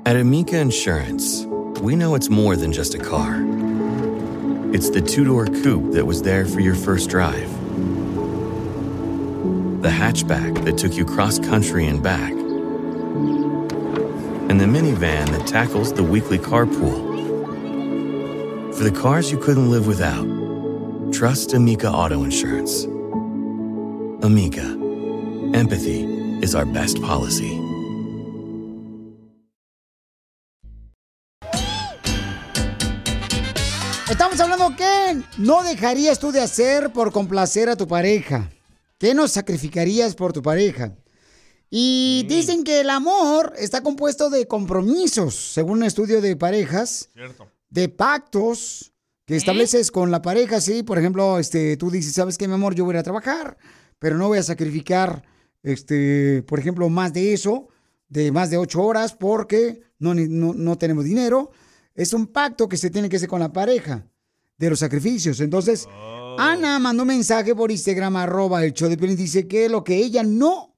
At Amica Insurance, we know it's more than just a car. It's the two door coupe that was there for your first drive, the hatchback that took you cross country and back, and the minivan that tackles the weekly carpool. For the cars you couldn't live without, trust Amica Auto Insurance. Amica, empathy is our best policy. Estamos hablando qué no dejarías tú de hacer por complacer a tu pareja. ¿Qué no sacrificarías por tu pareja? Y dicen que el amor está compuesto de compromisos, según un estudio de parejas, Cierto. de pactos que estableces con la pareja, sí. Por ejemplo, este, tú dices, ¿sabes qué, mi amor? Yo voy a trabajar, pero no voy a sacrificar, este, por ejemplo, más de eso, de más de ocho horas, porque no, no tenemos dinero. Es un pacto que se tiene que hacer con la pareja de los sacrificios. Entonces, Ana mandó un mensaje por Instagram, arroba el show de Piolín, dice que lo que ella no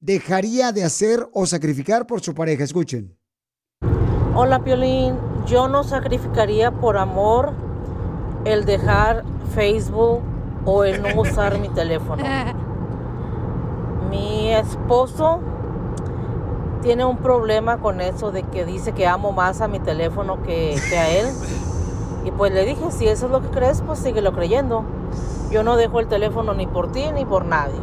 dejaría de hacer o sacrificar por su pareja. Escuchen. Hola Piolín, yo no sacrificaría por amor el dejar Facebook o el no usar mi teléfono. Mi esposo tiene un problema con eso de que dice que amo más a mi teléfono que, que a él. Y pues le dije, si eso es lo que crees, pues síguelo creyendo. Yo no dejo el teléfono ni por ti ni por nadie.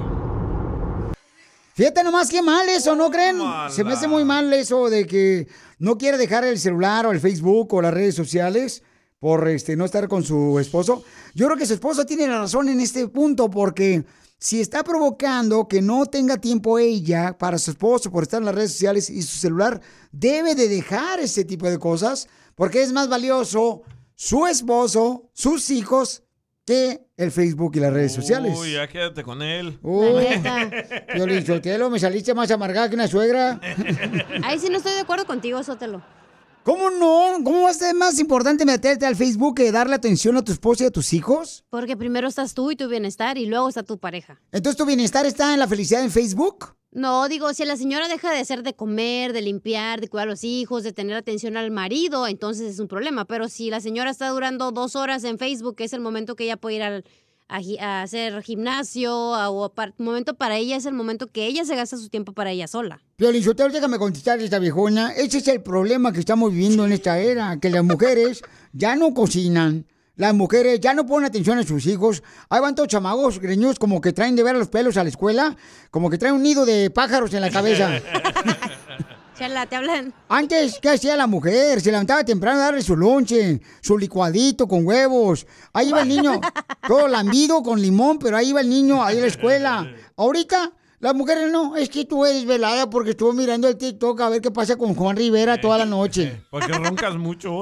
Fíjate nomás qué mal eso, ¿no creen? Se me hace muy mal eso de que no quiere dejar el celular o el Facebook o las redes sociales por este no estar con su esposo. Yo creo que su esposo tiene la razón en este punto porque si está provocando que no tenga tiempo ella para su esposo por estar en las redes sociales y su celular, debe de dejar ese tipo de cosas porque es más valioso su esposo, sus hijos, que el Facebook y las redes sociales. Uy, ya quédate con él. Uy, Piolín Sotelo, me saliste más amargada que una suegra. Ahí sí no estoy de acuerdo contigo, Sótelo. ¿Cómo no? ¿Cómo va a ser más importante meterte al Facebook que darle atención a tu esposa y a tus hijos? Porque primero estás tú y tu bienestar y luego está tu pareja. Entonces, ¿tu bienestar está en la felicidad en Facebook? No, digo, si la señora deja de hacer de comer, de limpiar, de cuidar a los hijos, de tener atención al marido, entonces es un problema. Pero si la señora está durando dos horas en Facebook, es el momento que ella puede ir al- a, a hacer gimnasio, a- o par- momento para ella es el momento que ella se gasta su tiempo para ella sola. Piolín Sotelo, déjame contestar esta viejona. Ese es el problema que estamos viviendo en esta era, que las mujeres ya no cocinan. Las mujeres ya no ponen atención a sus hijos. Ahí van todos chamagos greñudos como que traen de ver los pelos a la escuela, como que traen un nido de pájaros en la cabeza. Chala, te hablan. Antes, ¿qué hacía la mujer? Se levantaba temprano a darle su lonche, su licuadito con huevos. Ahí iba el niño, todo lambido con limón, pero ahí iba el niño ahí a la escuela. Ahorita, las mujeres no, es que tú eres velada porque estuvo mirando el TikTok a ver qué pasa con Juan Rivera toda la noche. Porque roncas mucho.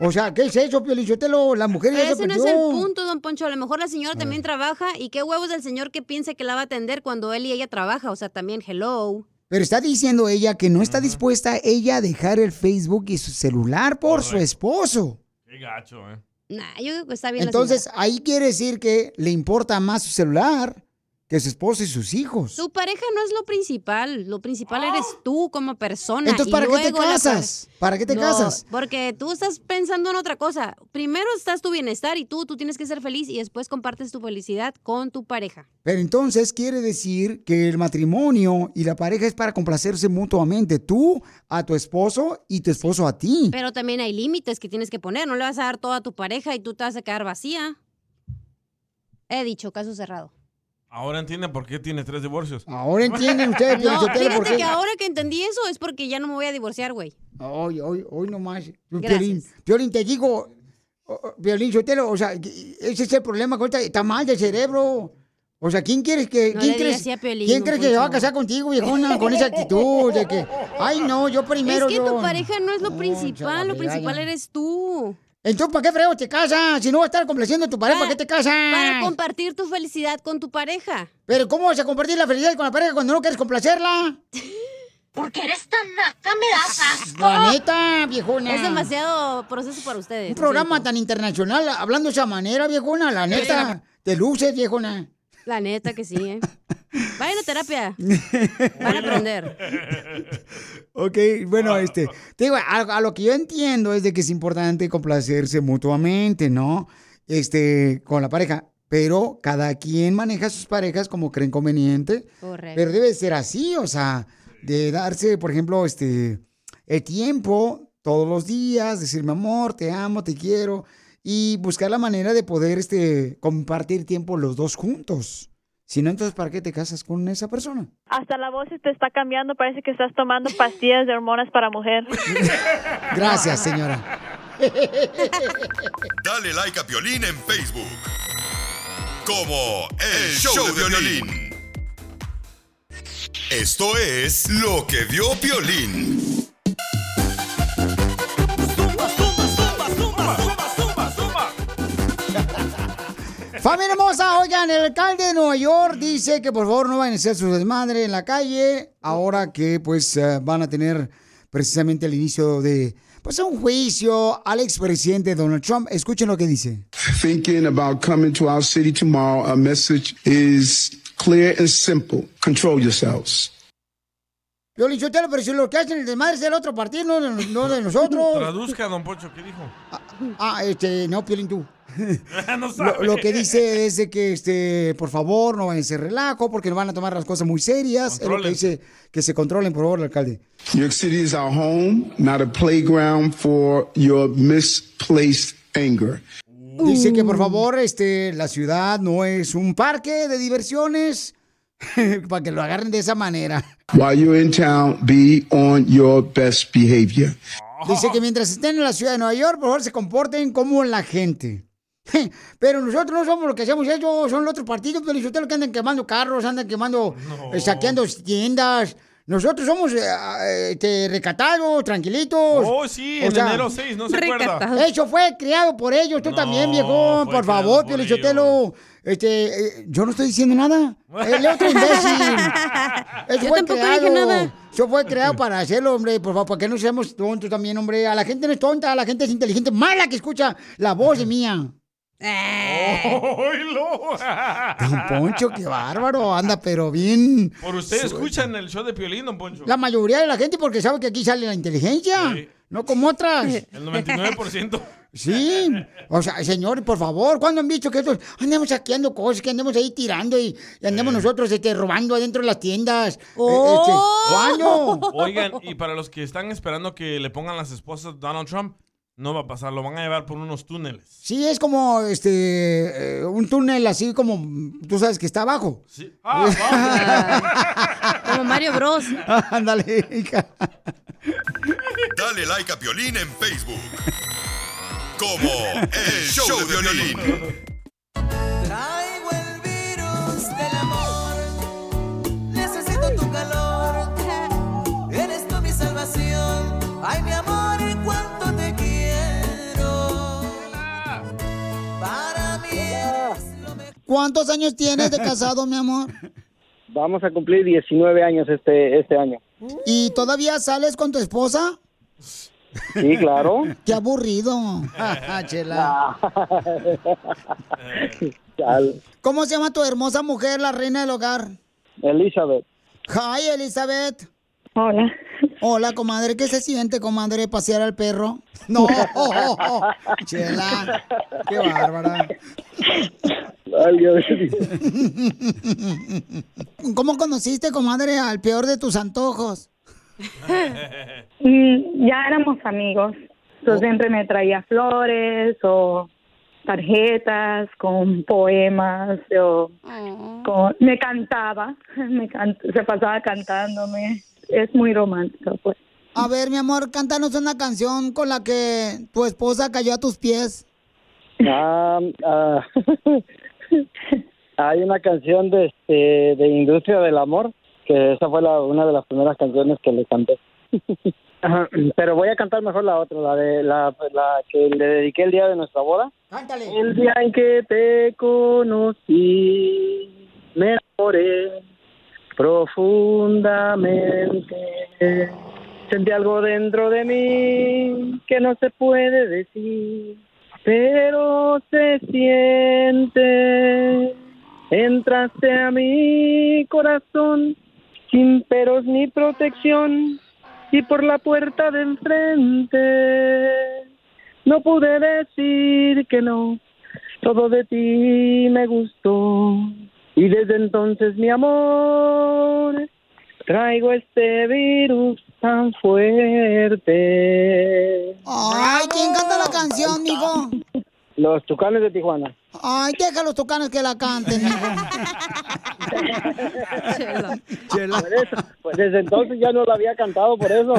O sea, ¿qué es eso, Piolichotelo? Las mujeres ya Pero se ese no es el punto, don Poncho. A lo mejor la señora también trabaja y qué huevos del señor que piense que la va a atender cuando él y ella trabaja. O sea, también hello. Pero está diciendo ella que no está dispuesta ella a dejar el Facebook y su celular por su esposo. Qué gacho, ¿eh? Nah, yo creo que está bien Entonces, ahí quiere decir que le importa más su celular que su esposo y sus hijos. Tu pareja no es lo principal, lo principal eres tú como persona. Entonces, y ¿para qué te la casas? ¿Para qué te No, casas? Porque tú estás pensando en otra cosa. Primero estás tu bienestar y tú, tú tienes que ser feliz y después compartes tu felicidad con tu pareja. Pero entonces quiere decir que el matrimonio y la pareja es para complacerse mutuamente. Tú a tu esposo y tu esposo a ti. Pero también hay límites que tienes que poner. No le vas a dar todo a tu pareja y tú te vas a quedar vacía. He dicho, caso cerrado. Ahora entiende por qué tiene tres divorcios. Ahora entienden ustedes, No, Piolichotelo, por qué. que ahora que entendí eso es porque ya no me voy a divorciar, güey. Hoy, hoy, hoy nomás. Gracias. Piolín, Piolín, te digo, Piolín Sotelo, o sea, ese es el problema, está mal de cerebro. O sea, ¿quién quieres que, No quién crees, Piolín, quién crees que se va a casar contigo, viejona, con esa actitud de que, ay, no, yo primero. es que tu yo". pareja no es lo No, principal, lo principal ya. eres tú. Entonces, ¿para qué frego te casas? Si no vas a estar complaciendo a tu pareja, ¿para qué te casas? Para compartir tu felicidad con tu pareja. Pero ¿cómo vas a compartir la felicidad con la pareja cuando no quieres complacerla? Porque eres tan naca, me das asco. La neta, viejona. Es demasiado proceso para ustedes. Un programa tan internacional, hablando de esa manera, viejona, la neta, te luces, viejona. La neta que sí, ¿eh? Vayan a terapia. Van a aprender. Ok, bueno, este, te digo, a, a lo que yo entiendo es de que es importante complacerse mutuamente, ¿no? Este, con la pareja, pero cada quien maneja sus parejas como creen conveniente. Correcto. Pero debe ser así, o sea, de darse, por ejemplo, este, el tiempo todos los días, decir, mi amor, te amo, te quiero, y buscar la manera de poder, este, compartir tiempo los dos juntos. Si no, entonces, ¿para qué te casas con esa persona? Hasta la voz se te está cambiando, parece que estás tomando pastillas de hormonas para mujer. Gracias, señora. Dale like a Piolín en Facebook. Como El Show de Piolín. Esto es lo que vio Piolín. Familia hermosa, oigan, el alcalde de Nueva York dice que por favor no vayan a hacer su desmadre en la calle, ahora que pues eh, van a tener precisamente el inicio de pues un juicio al expresidente Donald Trump. Escuchen lo que dice. thinking about coming to our city tomorrow, our message is clear and simple. Control yourselves. Yo le pero si lo que hacen el desmadre es del otro partido, no de, no de nosotros. Traduzca, don Pocho, ¿qué dijo? Ah, este, no, Piolín, tú. no Lo, sabe. lo que dice es de que, este, por favor, no vayan a hacer relajo porque nos van a tomar las cosas muy serias. Es lo que dice que se controlen, por favor, el alcalde. New York City is our home, not a playground for your misplaced anger. Dice que por favor, este, la ciudad no es un parque de diversiones para que lo agarren de esa manera. While you're in town, be on your best behavior. Dice que mientras estén en la ciudad de Nueva York, por favor, se comporten como la gente. Pero nosotros no somos lo que hacemos ellos, son los otros partidos, pero ustedes que andan quemando carros, andan quemando, eh, saqueando tiendas. Nosotros somos eh, eh, este, recatados, tranquilitos. Oh, sí, en enero 6, ¿no se acuerda? Eso fue creado por ellos, tú también, viejo. Por favor, por Pio Lichotelo. Este, eh, yo no estoy diciendo nada. El otro imbécil. Eso Yo fue tampoco creado. dije nada. Eso fue creado para hacerlo, hombre. Por favor, para que no seamos tontos también, hombre. A la gente no es tonta, a la gente es inteligente. Mala que escucha la voz de mía. ¡Oílo! Don Poncho, qué bárbaro. Anda, pero bien. Por usted escuchan el show de Piolín, don Poncho. La mayoría de la gente porque sabe que aquí sale la inteligencia. No como otras. El 99%. Sí, o sea, señor, por favor, ¿cuándo han visto que estos andamos saqueando cosas, que andemos ahí tirando y, y andemos nosotros este, robando adentro de las tiendas? Eh, este, ¿Cuándo? Oigan, y para los que están esperando que le pongan las esposas de Donald Trump, no va a pasar, lo van a llevar por unos túneles. Sí, es como este eh, un túnel así como tú sabes que está abajo. Como Mario Bros. Ándale, hija. Dale like a Piolín en Facebook. Como El Show de Piolín. ¿Cuántos años tienes de casado, mi amor? Vamos a cumplir 19 años este, este año. ¿Y todavía sales con tu esposa? Sí, claro. Qué aburrido. Chela. ¿Cómo se llama tu hermosa mujer, la reina del hogar? Elizabeth. Hi, Elizabeth. Hola. Hola, comadre. ¿Qué se siente, comadre, pasear al perro? No, Chela. Qué bárbara. ¿Cómo conociste, comadre, al peor de tus antojos? Mm, ya éramos amigos. Yo siempre me traía flores o tarjetas con poemas o con- me cantaba, me can- se pasaba cantándome. Es muy romántico, pues. A ver, mi amor, cántanos una canción con la que tu esposa cayó a tus pies. Ah, ah, hay una canción de, este, de Industria del Amor, que esa fue la, una de las primeras canciones que le canté. Ajá, Pero voy a cantar mejor la otra, la de la, la que le dediqué el día de nuestra boda. Cántale. El día en que te conocí, me enamoré profundamente. Sentí algo dentro de mí que no se puede decir, pero se siente. Entraste a mi corazón sin peros ni protección y por la puerta de enfrente no pude decir que no. Todo de ti me gustó y desde entonces mi amor traigo este virus tan fuerte. Ay, ¿quién canta la canción, mijo? Los tucanes de Tijuana. Ay, deja a los tucanes que la canten, mijo. Por eso, pues desde entonces ya no la había cantado por eso.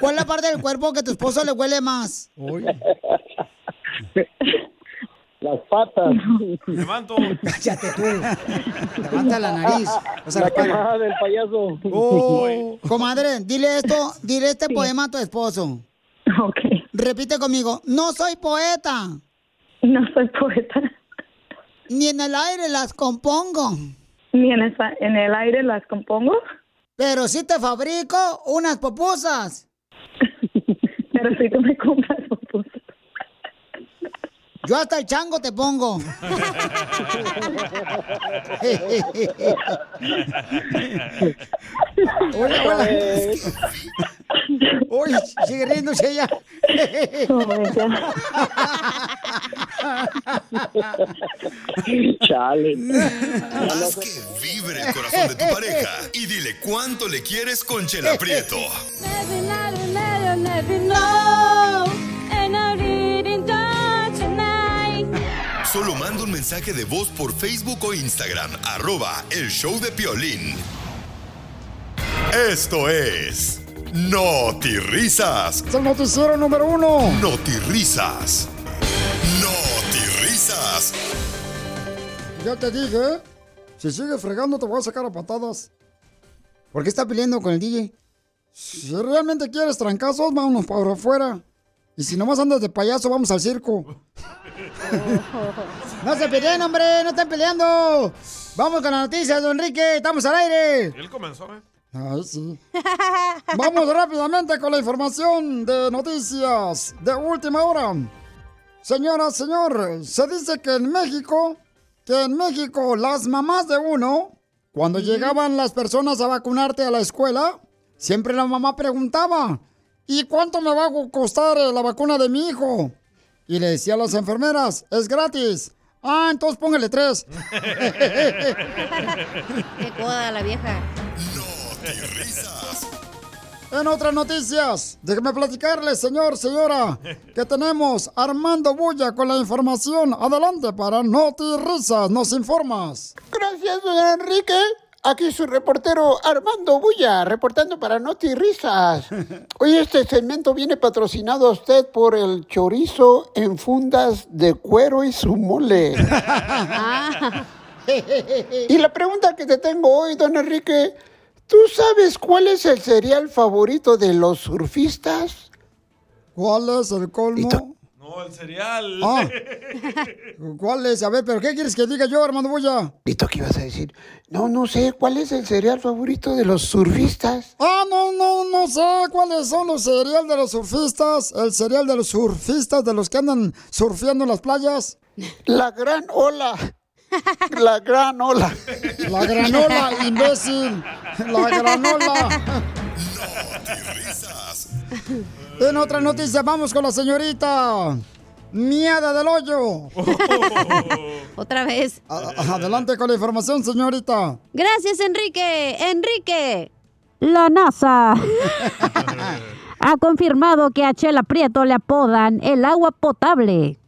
¿Cuál es la parte del cuerpo que tu esposo le huele más? Las patas. Levanto. Cállate tú. Levanta la nariz. O sea, la camada del payaso. Oh. Comadre, dile esto, dile este poema a tu esposo. Ok. Repite conmigo. No soy poeta. No soy poeta. Ni en el aire las compongo. Ni en, esa- en el aire las compongo. Pero sí te fabrico unas popusas. Pero si tú me compras pupusas. Yo hasta el chango te pongo. hola, hola. Uy, sigue riéndose ella. Chale. Haz que vibre el corazón de tu pareja y dile cuánto le quieres con Chela Prieto. Solo manda un mensaje de voz por Facebook o Instagram, arroba el show de Piolín. Esto es Risas. Es el noticiero número uno. Risas. Risas. Ya te dije, si sigues fregando te voy a sacar a patadas. ¿Por qué está peleando con el DJ? Si realmente quieres trancazos, vámonos para afuera. Y si nomás andas de payaso, vamos al circo. no se peleen, hombre, no están peleando. Vamos con las noticias, don Enrique, estamos al aire. Él comenzó, ¿eh? Ay, sí. Vamos rápidamente con la información de noticias de última hora. Señora, señor, se dice que en México, que en México las mamás de uno, cuando llegaban las personas a vacunarte a la escuela, siempre la mamá preguntaba, ¿y cuánto me va a costar eh, la vacuna de mi hijo? Y le decía a las enfermeras, es gratis. Ah, entonces póngale tres. Qué coda la vieja. En otras noticias, déjeme platicarles, señor, señora, que tenemos Armando Bulla con la información. Adelante para Noti Risas, nos informas. Gracias, don Enrique. Aquí su reportero Armando Bulla, reportando para Noti Risas. Hoy este segmento viene patrocinado a usted por el chorizo en fundas de cuero y su mole. y la pregunta que te tengo hoy, don Enrique, ¿tú sabes cuál es el cereal favorito de los surfistas? ¿Cuál es el colmo? No, el cereal. Ah. ¿Cuál es? A ver, ¿pero qué quieres que diga yo, Armando Bulla? ¿Listo qué ibas a decir? No, no sé, ¿cuál es el cereal favorito de los surfistas? Ah, no, no, no sé cuáles son los cereal de los surfistas. El cereal de los surfistas, de los que andan surfeando en las playas. La gran ola. La gran ola. La granola, imbécil. La granola. En otra noticia, vamos con la señorita. Miada del hoyo. Otra vez. A- Adelante con la información, señorita. Gracias, Enrique. Enrique. La NASA ha confirmado que a Chela Prieto le apodan el agua potable.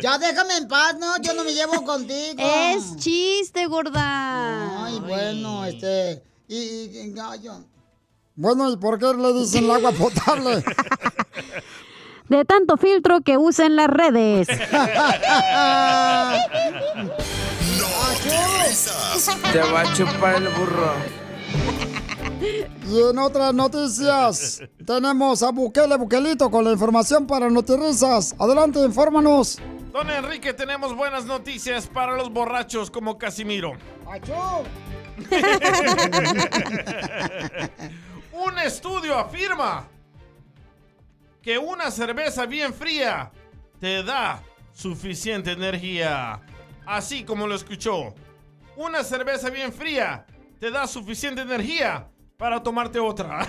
Ya déjame en paz, ¿no? Yo no me llevo contigo. Es chiste, gorda. Ay, bueno, este. Y, y- y gallo. Bueno, ¿y por qué le dicen el agua potable? De tanto filtro que usa en las redes. Te va a chupar el burro. Y en otras noticias, tenemos a Bukele Bukelito con la información para Notirrisas. Adelante, infórmanos. Don Enrique, tenemos buenas noticias para los borrachos como Casimiro. Un estudio afirma que una cerveza bien fría te da suficiente energía. Así como lo escuchó. Una cerveza bien fría te da suficiente energía para tomarte otra.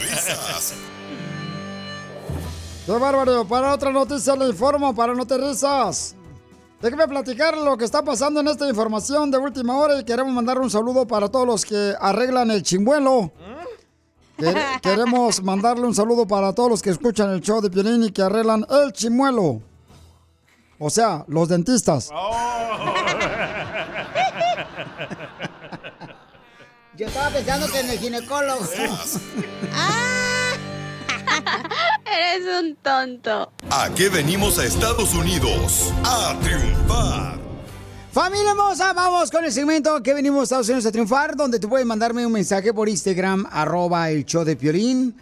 Risas. ¡Qué bárbaro! Para otra noticia le informo, para no te risas. Déjeme platicar lo que está pasando en esta información de última hora y queremos mandar un saludo para todos los que arreglan el chimbuelo. Quere- Queremos mandarle un saludo para todos los que escuchan el show de Piolín y que arreglan el chimuelo. O sea, los dentistas. Yo estaba pensando que en el ginecólogo. Eres un tonto. ¿A qué venimos a Estados Unidos? A triunfar. Familia hermosa, vamos con el segmento que venimos a Estados Unidos a triunfar, donde tú puedes mandarme un mensaje por Instagram, arroba el show de Piolín.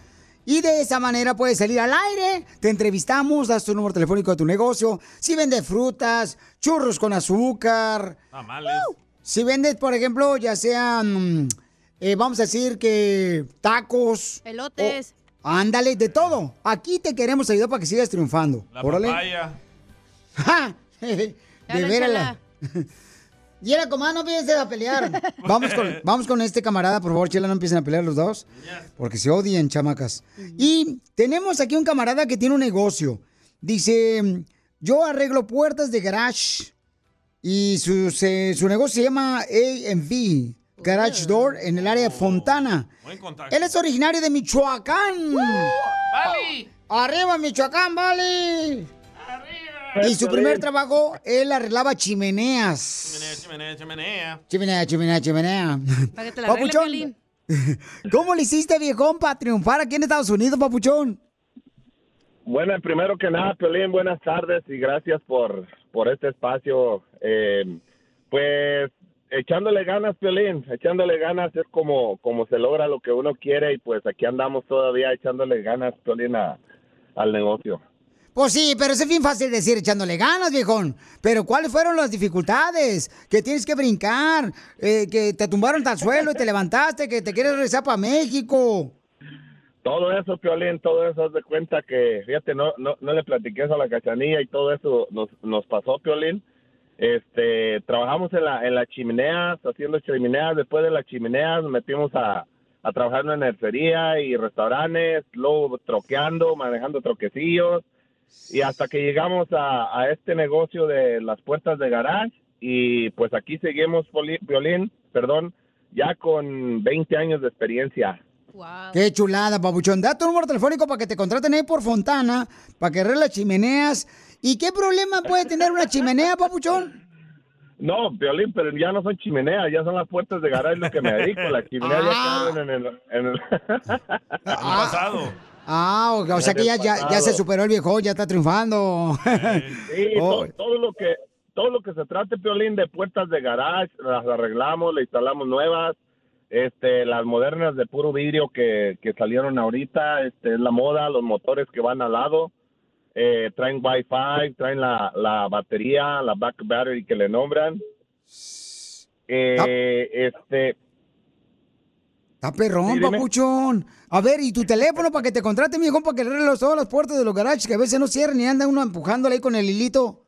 Y de esa manera puedes salir al aire, te entrevistamos, das tu número telefónico de tu negocio. Si vendes frutas, churros con azúcar, Tamales. si vendes, por ejemplo, ya sean, mm, eh, vamos a decir que tacos. Elotes. o- ándale, de todo. Aquí te queremos ayudar para que sigas triunfando. La Órale. papaya. ¡Ja! De Dale, veras. chala. la- Y era como, ah, no empiecen a pelear. Vamos con, vamos con este camarada, por favor, Chela, no empiecen a pelear los dos. Porque se odian, chamacas. Y tenemos aquí un camarada que tiene un negocio. Dice, yo arreglo puertas de garage. Y su, se- su negocio se llama A&V, Garage Door, en el área de Fontana. Buen contacto. Él es originario de Michoacán. ¡Vale! ¡Arriba, Michoacán, vale! Y su primer trabajo, él arreglaba chimeneas. Chimenea, chimenea. Chimenea, chimenea, chimenea. Para que te la arregle, Papuchón. ¿cómo le hiciste, viejón, para triunfar aquí en Estados Unidos, papuchón? Bueno, primero que nada, Piolín, buenas tardes y gracias por, por este espacio. Eh, pues echándole ganas, Piolín, echándole ganas es como, como se logra lo que uno quiere y pues aquí andamos todavía echándole ganas, Piolín, a- al negocio. Pues sí, pero es bien fácil decir echándole ganas, viejón. Pero ¿cuáles fueron las dificultades? Que tienes que brincar, eh, que te tumbaron al suelo y te levantaste, que te quieres regresar para México. Todo eso, Piolín, todo eso, haz de cuenta que, fíjate, no, no, no le platiqué eso a la cachanilla y todo eso nos, nos pasó, Piolín. Este, trabajamos en la, en las chimeneas, haciendo chimeneas, después de las chimeneas nos metimos a, a trabajar en nercería y restaurantes, luego troqueando, manejando troquecillos, y hasta que llegamos a, a este negocio de las puertas de garage, y pues aquí seguimos, Piolín, perdón, ya con 20 años de experiencia. Qué chulada, papuchón. Da tu número telefónico para que te contraten ahí por Fontana, para que arregle las chimeneas. ¿Y qué problema puede tener una chimenea, papuchón? No, Violín, pero ya no son chimeneas, ya son las puertas de garaje lo que me dedico. Las chimeneas Ah. ya quedaron en el... En el... pasado. Ah, o, o sea que ya, ya, ya se superó el viejo, ya está triunfando. Sí, Oh. to- todo, lo que todo lo que se trate, Piolín, de puertas de garage, las arreglamos, le instalamos nuevas, este, las modernas de puro vidrio que, que salieron ahorita, este, es la moda, los motores que van al lado, eh, traen Wi-Fi, traen la, la batería, la back battery que le nombran. Eh, este, Está perrón, Sí, papuchón. A ver, ¿y tu teléfono para que te contraten, viejo, para que los- todas las puertas de los garages que a veces no cierran y anda uno empujándole ahí con el hilito?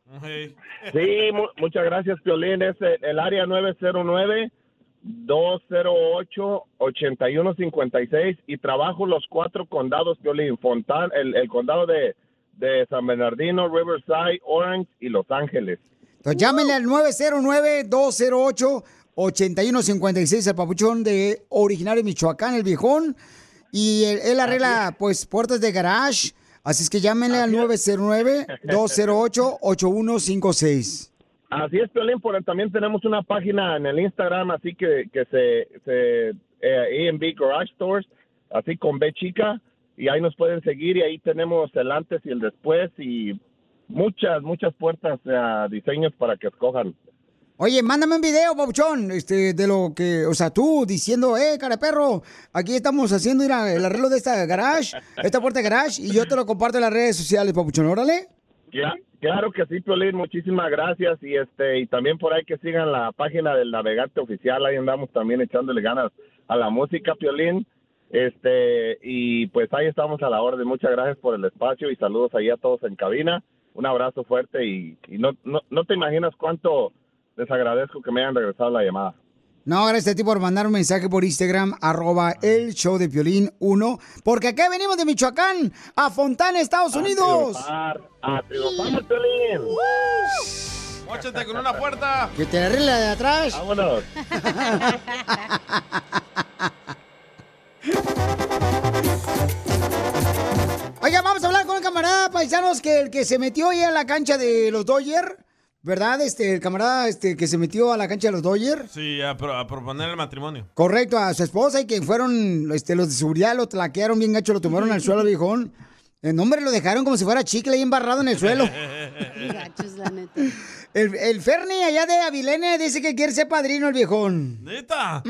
Sí, mu- muchas gracias, Piolín. Es el, el área 909-208-8156 y trabajo los cuatro condados, Piolín. Fontán, el, el condado de, de San Bernardino, Riverside, Orange y Los Ángeles. Entonces llámenle al 909-208-8156 al papuchón de originario de Michoacán, el viejón. Y él, él arregla, pues, puertas de garage. Así es que llámenle al 909-208-8156. Así es, Piolín, por también tenemos una página en el Instagram, así que, que se, se eh, A&B Garage Stores, así con B chica, y ahí nos pueden seguir y ahí tenemos el antes y el después y muchas, muchas puertas, eh, diseños para que escojan. Oye, mándame un video, papuchón, este, de lo que, o sea, tú diciendo, eh, cara perro, aquí estamos haciendo mira, el arreglo de esta garage, esta puerta de garage, y yo te lo comparto en las redes sociales, papuchón, órale. Cla- Claro que sí, Piolín, muchísimas gracias y este y también por ahí que sigan la página del navegante oficial, ahí andamos también echándole ganas a la música, Piolín. Este, y pues ahí estamos a la orden. Muchas gracias por el espacio y saludos ahí a todos en cabina. Un abrazo fuerte y, y no, no, no te imaginas cuánto les agradezco que me hayan regresado la llamada. No, gracias a ti por mandar un mensaje por Instagram, arroba el show de Piolín 1, porque acá venimos de Michoacán, a Fontana, Estados Unidos. A triunfar, a triunfar, Piolín. Móchate con una puerta. Que te la arregla de atrás. Vámonos. Oiga, vamos a hablar con un camarada paisanos que el que se metió ahí a la cancha de los Dodgers, ¿verdad? Este, el camarada este, que se metió a la cancha de los Dodgers. Sí, a, pro- a proponer el matrimonio. Correcto, a su esposa y que fueron este, los de seguridad, lo tlaquearon bien gacho, lo tomaron al suelo, viejón. El hombre lo dejaron como si fuera chicle ahí embarrado en el suelo. Gachos, la neta. El, el Ferni allá de Avilene dice que quiere ser padrino el viejón. ¿Neta?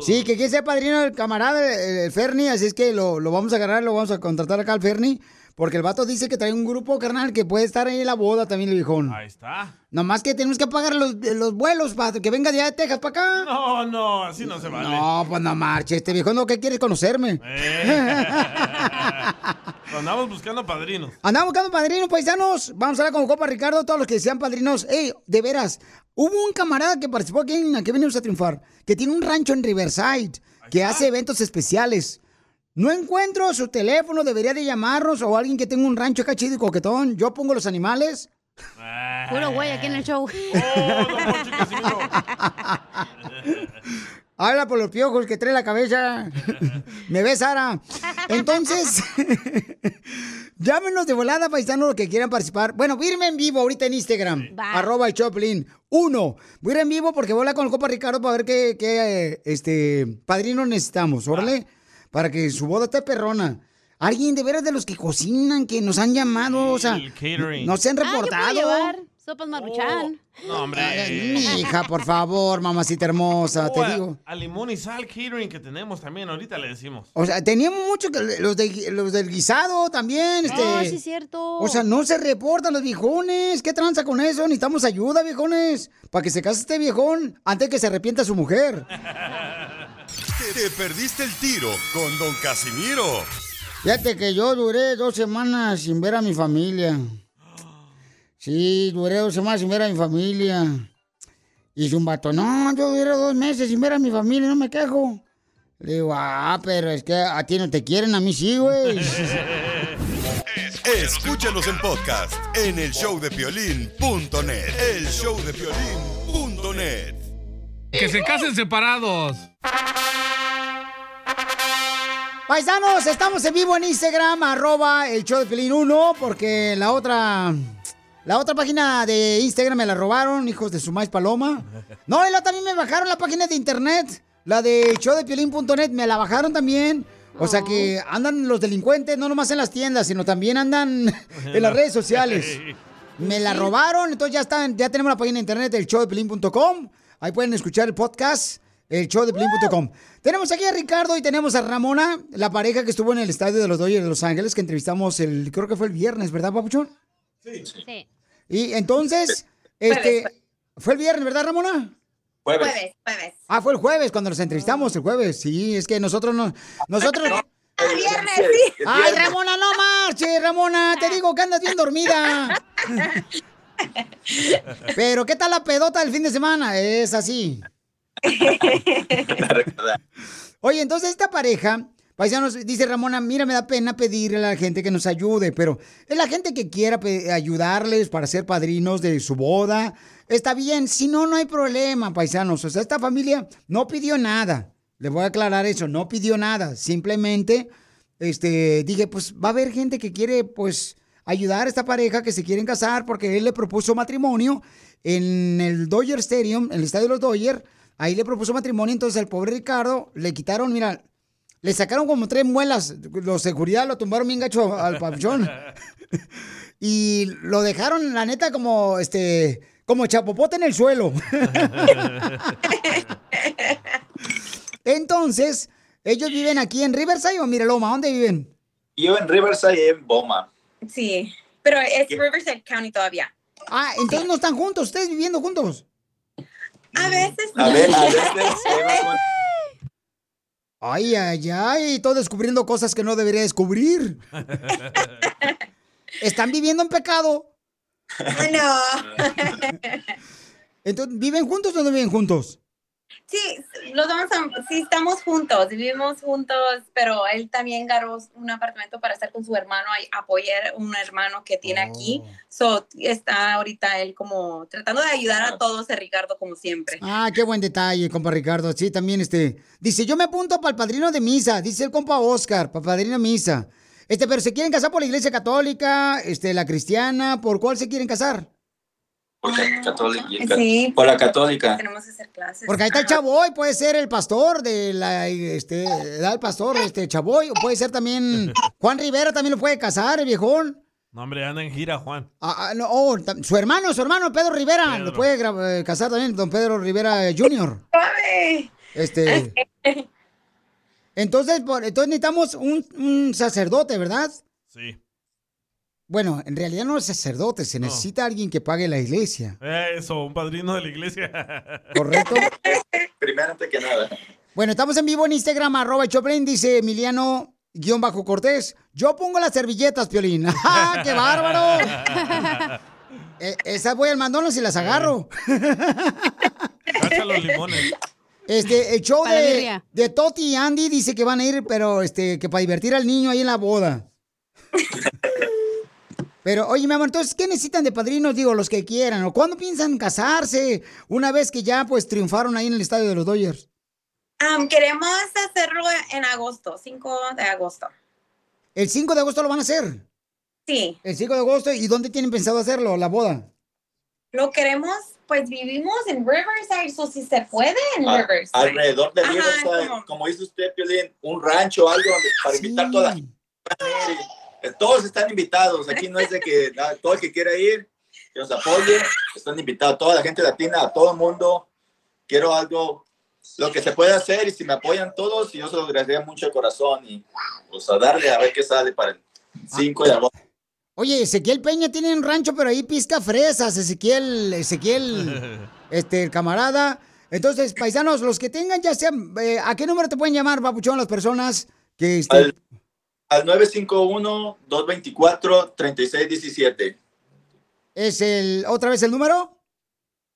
Sí, que quiere ser padrino del camarada, el, Ferni, así es que lo, lo vamos a agarrar, lo vamos a contratar acá al Ferni, porque el vato dice que trae un grupo carnal que puede estar ahí en la boda también el viejón. Ahí está. Nomás que tenemos que pagar los, los vuelos para que venga de allá de Texas para acá. No, no, así no se vale. No, pues no marche, este viejo no, ¿qué quieres conocerme? Eh. Andamos buscando padrinos. Andamos buscando padrinos, paisanos. Vamos a hablar con Copa Ricardo, todos los que sean padrinos. Ey, de veras, hubo un camarada que participó aquí en Aquí Venimos a Triunfar, que tiene un rancho en Riverside, que hace eventos especiales. No encuentro su teléfono, debería de llamarnos, o alguien que tenga un rancho acá chido y coquetón. Yo pongo los animales. Puro güey aquí en el show. Habla por los piojos que trae la cabeza. Me ves, Sara. Entonces, llámenos de volada, paisanos, los que quieran participar. Bueno, voy a irme en vivo ahorita en Instagram. Arroba el Choplin. Uno. Voy a ir en vivo porque voy a hablar con el Copa Ricardo para ver qué, qué, este, padrino necesitamos. Órale. Para que su boda esté perrona. Alguien de veras de los que cocinan, que nos han llamado, o sea, El catering. no se han Ah, reportado. llevar sopas maruchan. No, hombre. Mi hija, por favor, mamacita hermosa, Oh, te a- digo. A limón y sal catering que tenemos también, ahorita le decimos. O sea, teníamos mucho que los, de, los del guisado también, este. Ah, sí es cierto. O sea, no se reportan los viejones. ¿Qué tranza con eso? Necesitamos ayuda, viejones. Para que se case este viejón antes que se arrepienta su mujer. Te, te perdiste el tiro con Don Casimiro. Fíjate que yo duré dos semanas sin ver a mi familia. Sí, duré dos semanas sin ver a mi familia. Y dice un vato, no, yo duré dos meses sin ver a mi familia, no me quejo. Le digo, ah, pero es que a ti no te quieren, a mí sí, güey. Escúchanos en podcast en el showdepiolín.net. El showdepiolín.net. Que se casen separados. Paisanos, estamos en vivo en Instagram, arroba el show de Pelín 1, porque la otra, la otra página de Instagram me la robaron, hijos de su maíz paloma. No, y luego también me bajaron la página de internet, la de showdepiolín.net, me la bajaron también. O sea que andan los delincuentes, no nomás en las tiendas, sino también andan en las redes sociales. Me la robaron, entonces ya están, ya tenemos la página de internet, el showdepiolín.com. Ahí pueden escuchar el podcast, el showdepiolín.com. Tenemos aquí a Ricardo y tenemos a Ramona, la pareja que estuvo en el estadio de los Dodgers de Los Ángeles, que entrevistamos el, creo que fue el viernes, ¿verdad, Papuchón? Sí. Y entonces, este, fue el viernes, ¿verdad, Ramona? Jueves. Jueves, Ah, fue el jueves cuando los entrevistamos, el jueves. Sí, es que nosotros no, nosotros. El viernes, sí. Ay, Ramona, no marche, Ramona, te digo que andas bien dormida. Pero, ¿qué tal la pedota del fin de semana? Es así. Oye, entonces esta pareja, paisanos, dice Ramona, mira, me da pena pedirle a la gente que nos ayude, pero es la gente que quiera ayudarles para ser padrinos de su boda. Está bien, si no, no hay problema, paisanos. O sea, esta familia no pidió nada. Le voy a aclarar eso, no pidió nada. Simplemente, este, dije, pues va a haber gente que quiere, pues, ayudar a esta pareja que se quieren casar porque él le propuso matrimonio en el Dodger Stadium, en el estadio de los Dodgers. Ahí le propuso matrimonio, entonces al pobre Ricardo le quitaron, mira, le sacaron como tres muelas. Los seguridad lo tumbaron bien gacho al papuchón. y lo dejaron, la neta, como este, como chapopote en el suelo. Entonces, ellos viven aquí en Riverside o Miraloma, ¿dónde viven? Yo en Riverside en Boma. Sí, pero es ¿Qué? Riverside County todavía. Ah, entonces no están juntos, ustedes viviendo juntos. A veces. A ver, a veces Ay, ay, ay, todo descubriendo cosas que no debería descubrir. Están viviendo en pecado. No. Entonces, ¿viven juntos o no viven juntos? Sí, los dos sí estamos juntos, vivimos juntos, pero él también ganó un apartamento para estar con su hermano, y apoyar a un hermano que tiene aquí. So, está ahorita él como tratando de ayudar a todos, a Ricardo, como siempre. Ah, qué buen detalle, compa Ricardo. Sí, también este. Dice, yo me apunto para el padrino de misa, dice el compa Oscar, para padrino de misa. Este, pero se quieren casar por la iglesia católica, este, la cristiana, ¿por cuál se quieren casar? Por la católica. Sí. Por la católica. Tenemos que hacer clases. Porque ahí está el Chavoy, puede ser el pastor de la, este, da el pastor, este, Chavoy, o puede ser también Juan Rivera, también lo puede casar, el viejón. No, hombre, anda en gira, Juan. Ah, ah, no, oh, su hermano, su hermano, Pedro Rivera, Pedro. lo puede eh, casar también, don Pedro Rivera Jr. Este. Entonces, por, entonces necesitamos un, un sacerdote, ¿verdad? Sí. Bueno, en realidad no es sacerdote, se necesita alguien que pague la iglesia. Eso, un padrino de la iglesia. ¿Correcto? Primeramente que nada. Bueno, estamos en vivo en Instagram, arroba Choplin, dice Emiliano guion bajo Cortés. Yo pongo las servilletas, Piolín. ¡Ah, qué bárbaro! Eh, esas voy al mandono si las agarro. Cacha los limones. Este, el show de, de Toti y Andy dice que van a ir, pero este, que para divertir al niño ahí en la boda. Pero, oye, mi amor, entonces, ¿qué necesitan de padrinos? Digo, los que quieran. ¿O cuándo piensan casarse? Una vez que ya, pues, triunfaron ahí en el estadio de los Dodgers. Queremos hacerlo en agosto, 5 de agosto. El 5 de agosto lo van a hacer. Sí. El 5 de agosto. ¿Y dónde tienen pensado hacerlo, la boda? Lo queremos, pues vivimos en Riverside, so si se puede en A- Riverside. alrededor de Riverside, como- como dice usted, Piolín, un rancho o algo donde- para invitar a toda la gente. Eh, Todos están invitados. Aquí no es de que ah, todo el que quiera ir, que nos apoye, están invitados. Toda la gente latina, a todo el mundo. Quiero algo, lo que se puede hacer y si me apoyan todos, yo se lo agradecería mucho de corazón y pues a darle a ver qué sale para el 5 de agosto. Oye, Ezequiel Peña tiene un rancho, pero ahí pisca fresas, Ezequiel, Ezequiel, este, el camarada. Entonces, paisanos, los que tengan ya sean, eh, ¿a qué número te pueden llamar, papuchón, las personas que este, Al, al 951-224-3617. es el, otra vez el número?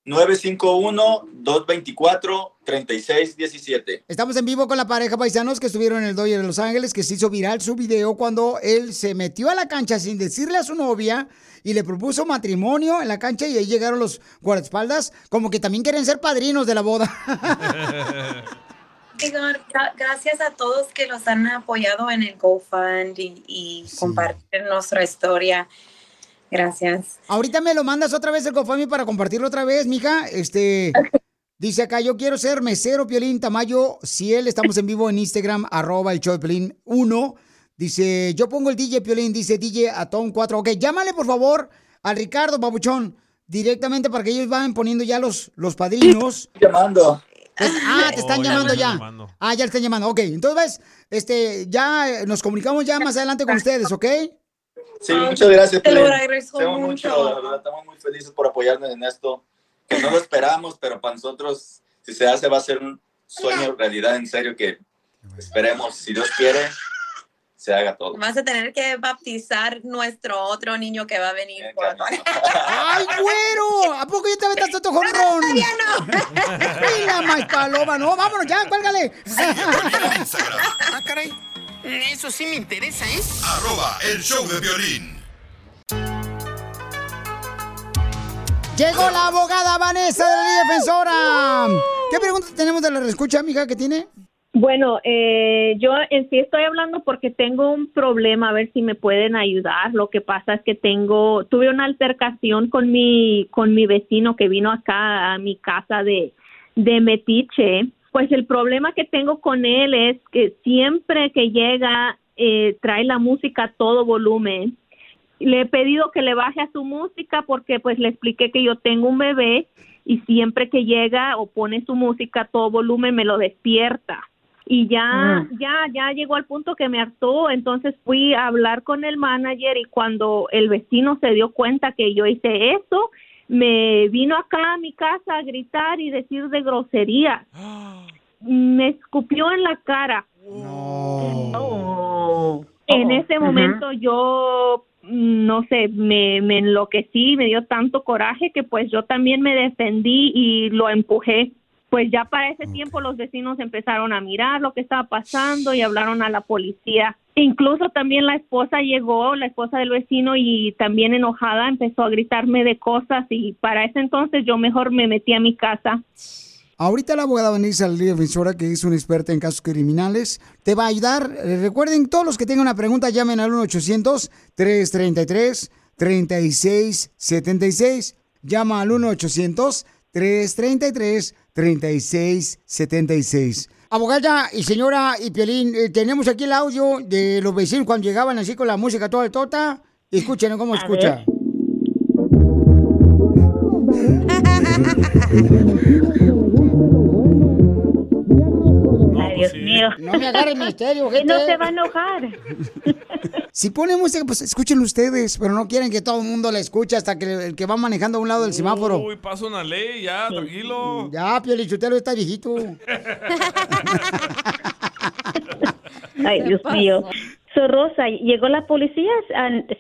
951-224-3617. Estamos en vivo con la pareja paisanos que estuvieron en el Dodger de Los Ángeles, que se hizo viral su video cuando él se metió a la cancha sin decirle a su novia y le propuso matrimonio en la cancha y ahí llegaron los guardaespaldas, como que también quieren ser padrinos de la boda. Gracias a todos que los han apoyado en el GoFund y, y compartir nuestra historia. Gracias. Ahorita me lo mandas otra vez el GoFundMe para compartirlo otra vez, mija. Este, dice acá, yo quiero ser mesero, Piolín Tamayo Ciel. Estamos en vivo en Instagram, arroba el show de Piolín 1. Dice, yo pongo el DJ Piolín, dice DJ Atón 4. Ok, llámale por favor al Ricardo Babuchón directamente para que ellos vayan poniendo ya los, los padrinos. Llamando. Pues, ah, te están Oh, llamando ya. están llamando. Ah, ya le están llamando. Ok, entonces, este, ya eh, nos comunicamos ya más adelante con ustedes, ¿ok? Sí, muchas gracias. Te lo agradezco mucho. la verdad, estamos muy felices por apoyarnos en esto. Que no lo esperamos, pero para nosotros, si se hace, va a ser un sueño realidad en serio que esperemos, si Dios quiere, se haga todo. Vas a tener que bautizar nuestro otro niño que va a venir. por- ¡Ay, güero! ¿A poco ya te aventaste tu jonrón? ¡Todavía no! ¡Mira, más paloma! ¡No, vámonos ya, cuélgale! Ah, caray. Eso sí me interesa, ¿eh? Arroba el show de violín. Llegó la abogada Vanessa de la Defensora. ¿Qué pregunta tenemos de la escucha, amiga, que tiene? Bueno, eh, yo en sí estoy hablando porque tengo un problema, a ver si me pueden ayudar. Lo que pasa es que tengo, tuve una altercación con mi, con mi vecino que vino acá a mi casa de, de Metiche. Pues el problema que tengo con él es que siempre que llega eh, trae la música a todo volumen. Le he pedido que le baje a su música porque pues le expliqué que yo tengo un bebé y siempre que llega o pone su música a todo volumen me lo despierta y ya Mm. ya ya llegó al punto que me hartó entonces fui a hablar con el manager y cuando el vecino se dio cuenta que yo hice eso me vino acá a mi casa a gritar y decir de groserías me escupió en la cara en ese Ujú. momento yo mm, no sé, me, me enloquecí, me dio tanto coraje que pues yo también me defendí y lo empujé. Pues ya para ese tiempo los vecinos empezaron a mirar lo que estaba pasando y hablaron a la policía. Incluso también la esposa llegó, la esposa del vecino, y también enojada empezó a gritarme de cosas y para ese entonces yo mejor me metí a mi casa. Ahorita la abogada Vanessa la Defensora, que es una experta en casos criminales, te va a ayudar. Eh, Recuerden, todos los que tengan una pregunta, llamen al 1-800-333-3676. Llama al 1-800-333-3676. Abogada y señora y Piolín, eh, tenemos aquí el audio de los vecinos cuando llegaban así con la música toda el tota. Escuchen cómo escucha. Ay, mío. No me agarre el misterio, Y no gente. se va a enojar. Si ponen música, pues escúchenlo ustedes, pero no quieren que todo el mundo la escuche hasta que el que va manejando a un lado del semáforo. Uy, pasa una ley, ya, tranquilo. Ya, Piolichotelo está viejito. Ay, Dios mío. So, Rosa, ¿llegó la policía?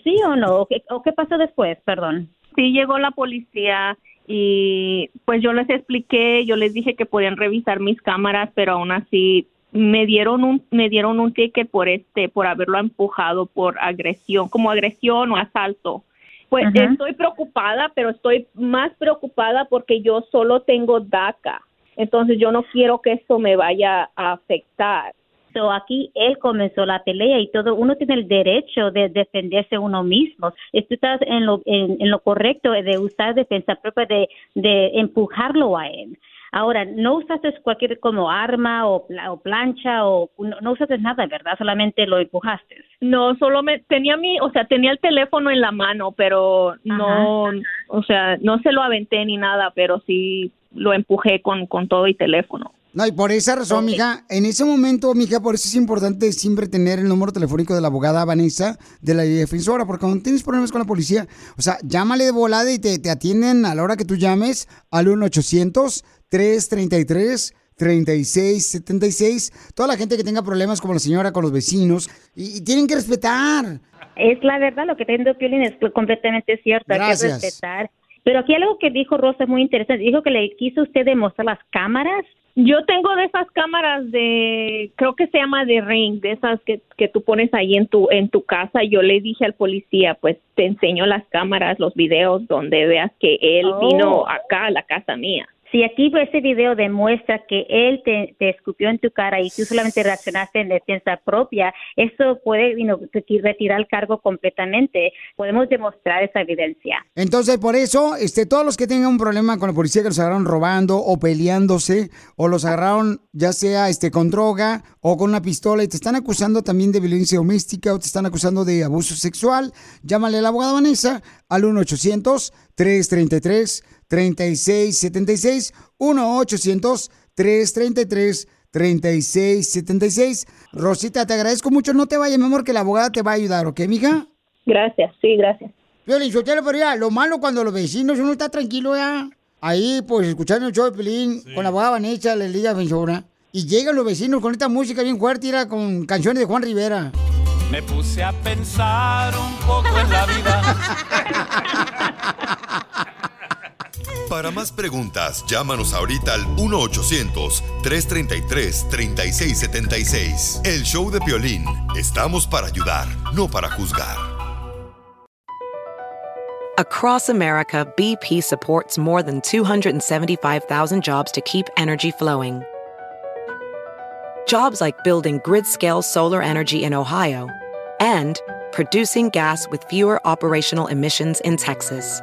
¿Sí o no? ¿O qué, o qué pasó después? Perdón. Sí, llegó la policía y pues yo les expliqué, yo les dije que podían revisar mis cámaras, pero aún así me dieron un me dieron un ticket por este por haberlo empujado por agresión, como agresión o asalto. Pues estoy preocupada, pero estoy más preocupada porque yo solo tengo DACA. Entonces yo no quiero que eso me vaya a afectar. So, aquí él comenzó la pelea y todo. Uno tiene el derecho de defenderse uno mismo. Tú estás en lo, en, en lo correcto de usar defensa propia, de, de empujarlo a él. Ahora, no usaste cualquier como arma o, pla- o plancha o no, no usaste nada, ¿verdad? Solamente lo empujaste. No, solo me tenía mi, o sea, tenía el teléfono en la mano, pero no, o sea, no se lo aventé ni nada, pero sí lo empujé con, con todo y teléfono. No, y por esa razón, mija, en ese momento, mija, por eso es importante siempre tener el número telefónico de la abogada Vanessa de la defensora, porque cuando tienes problemas con la policía, o sea, llámale de volada y te, te atienden a la hora que tú llames al 1-800-333-3676. Toda la gente que tenga problemas como la señora con los vecinos, y, y tienen que respetar. Es la verdad, lo que está diciendo Piolín es completamente cierto. Hay que respetar. Pero aquí algo que dijo Rosa es muy interesante. Dijo que le quiso usted demostrar las cámaras. Yo tengo de esas cámaras de, creo que se llama de ring, de esas que, que tú pones ahí en tu en tu casa. Yo le dije al policía, pues te enseño las cámaras, los videos donde veas que él Oh. vino acá a la casa mía. Si aquí ese video demuestra que él te, escupió en tu cara y tú solamente reaccionaste en defensa propia, eso puede you know, reti- retirar el cargo completamente. Podemos demostrar esa evidencia. Entonces, por eso, este, todos los que tengan un problema con la policía que los agarraron robando o peleándose, o los agarraron ya sea este, con droga o con una pistola y te están acusando también de violencia doméstica o te están acusando de abuso sexual, llámale a la abogada Vanessa al 1-800-333-3676, 1-800-333-3676. Rosita, te agradezco mucho, no te vayas, mi amor, que la abogada te va a ayudar, ¿ok, mija? Gracias, sí, gracias. Pero ya, lo malo cuando los vecinos, uno está tranquilo ya. Ahí, pues, escuchando el show de Pelín, con la abogada Vanessa, la Liga Defensora. Y llegan los vecinos con esta música bien fuerte, era con canciones de Juan Rivera. Me puse a pensar un poco en la vida. Para más preguntas, llámanos ahorita al 1-800-333-3676. El show de Piolín. Estamos para ayudar, no para juzgar. Across America, BP supports more than 275,000 jobs to keep energy flowing. Jobs like building grid scale solar energy in Ohio and producing gas with fewer operational emissions in Texas.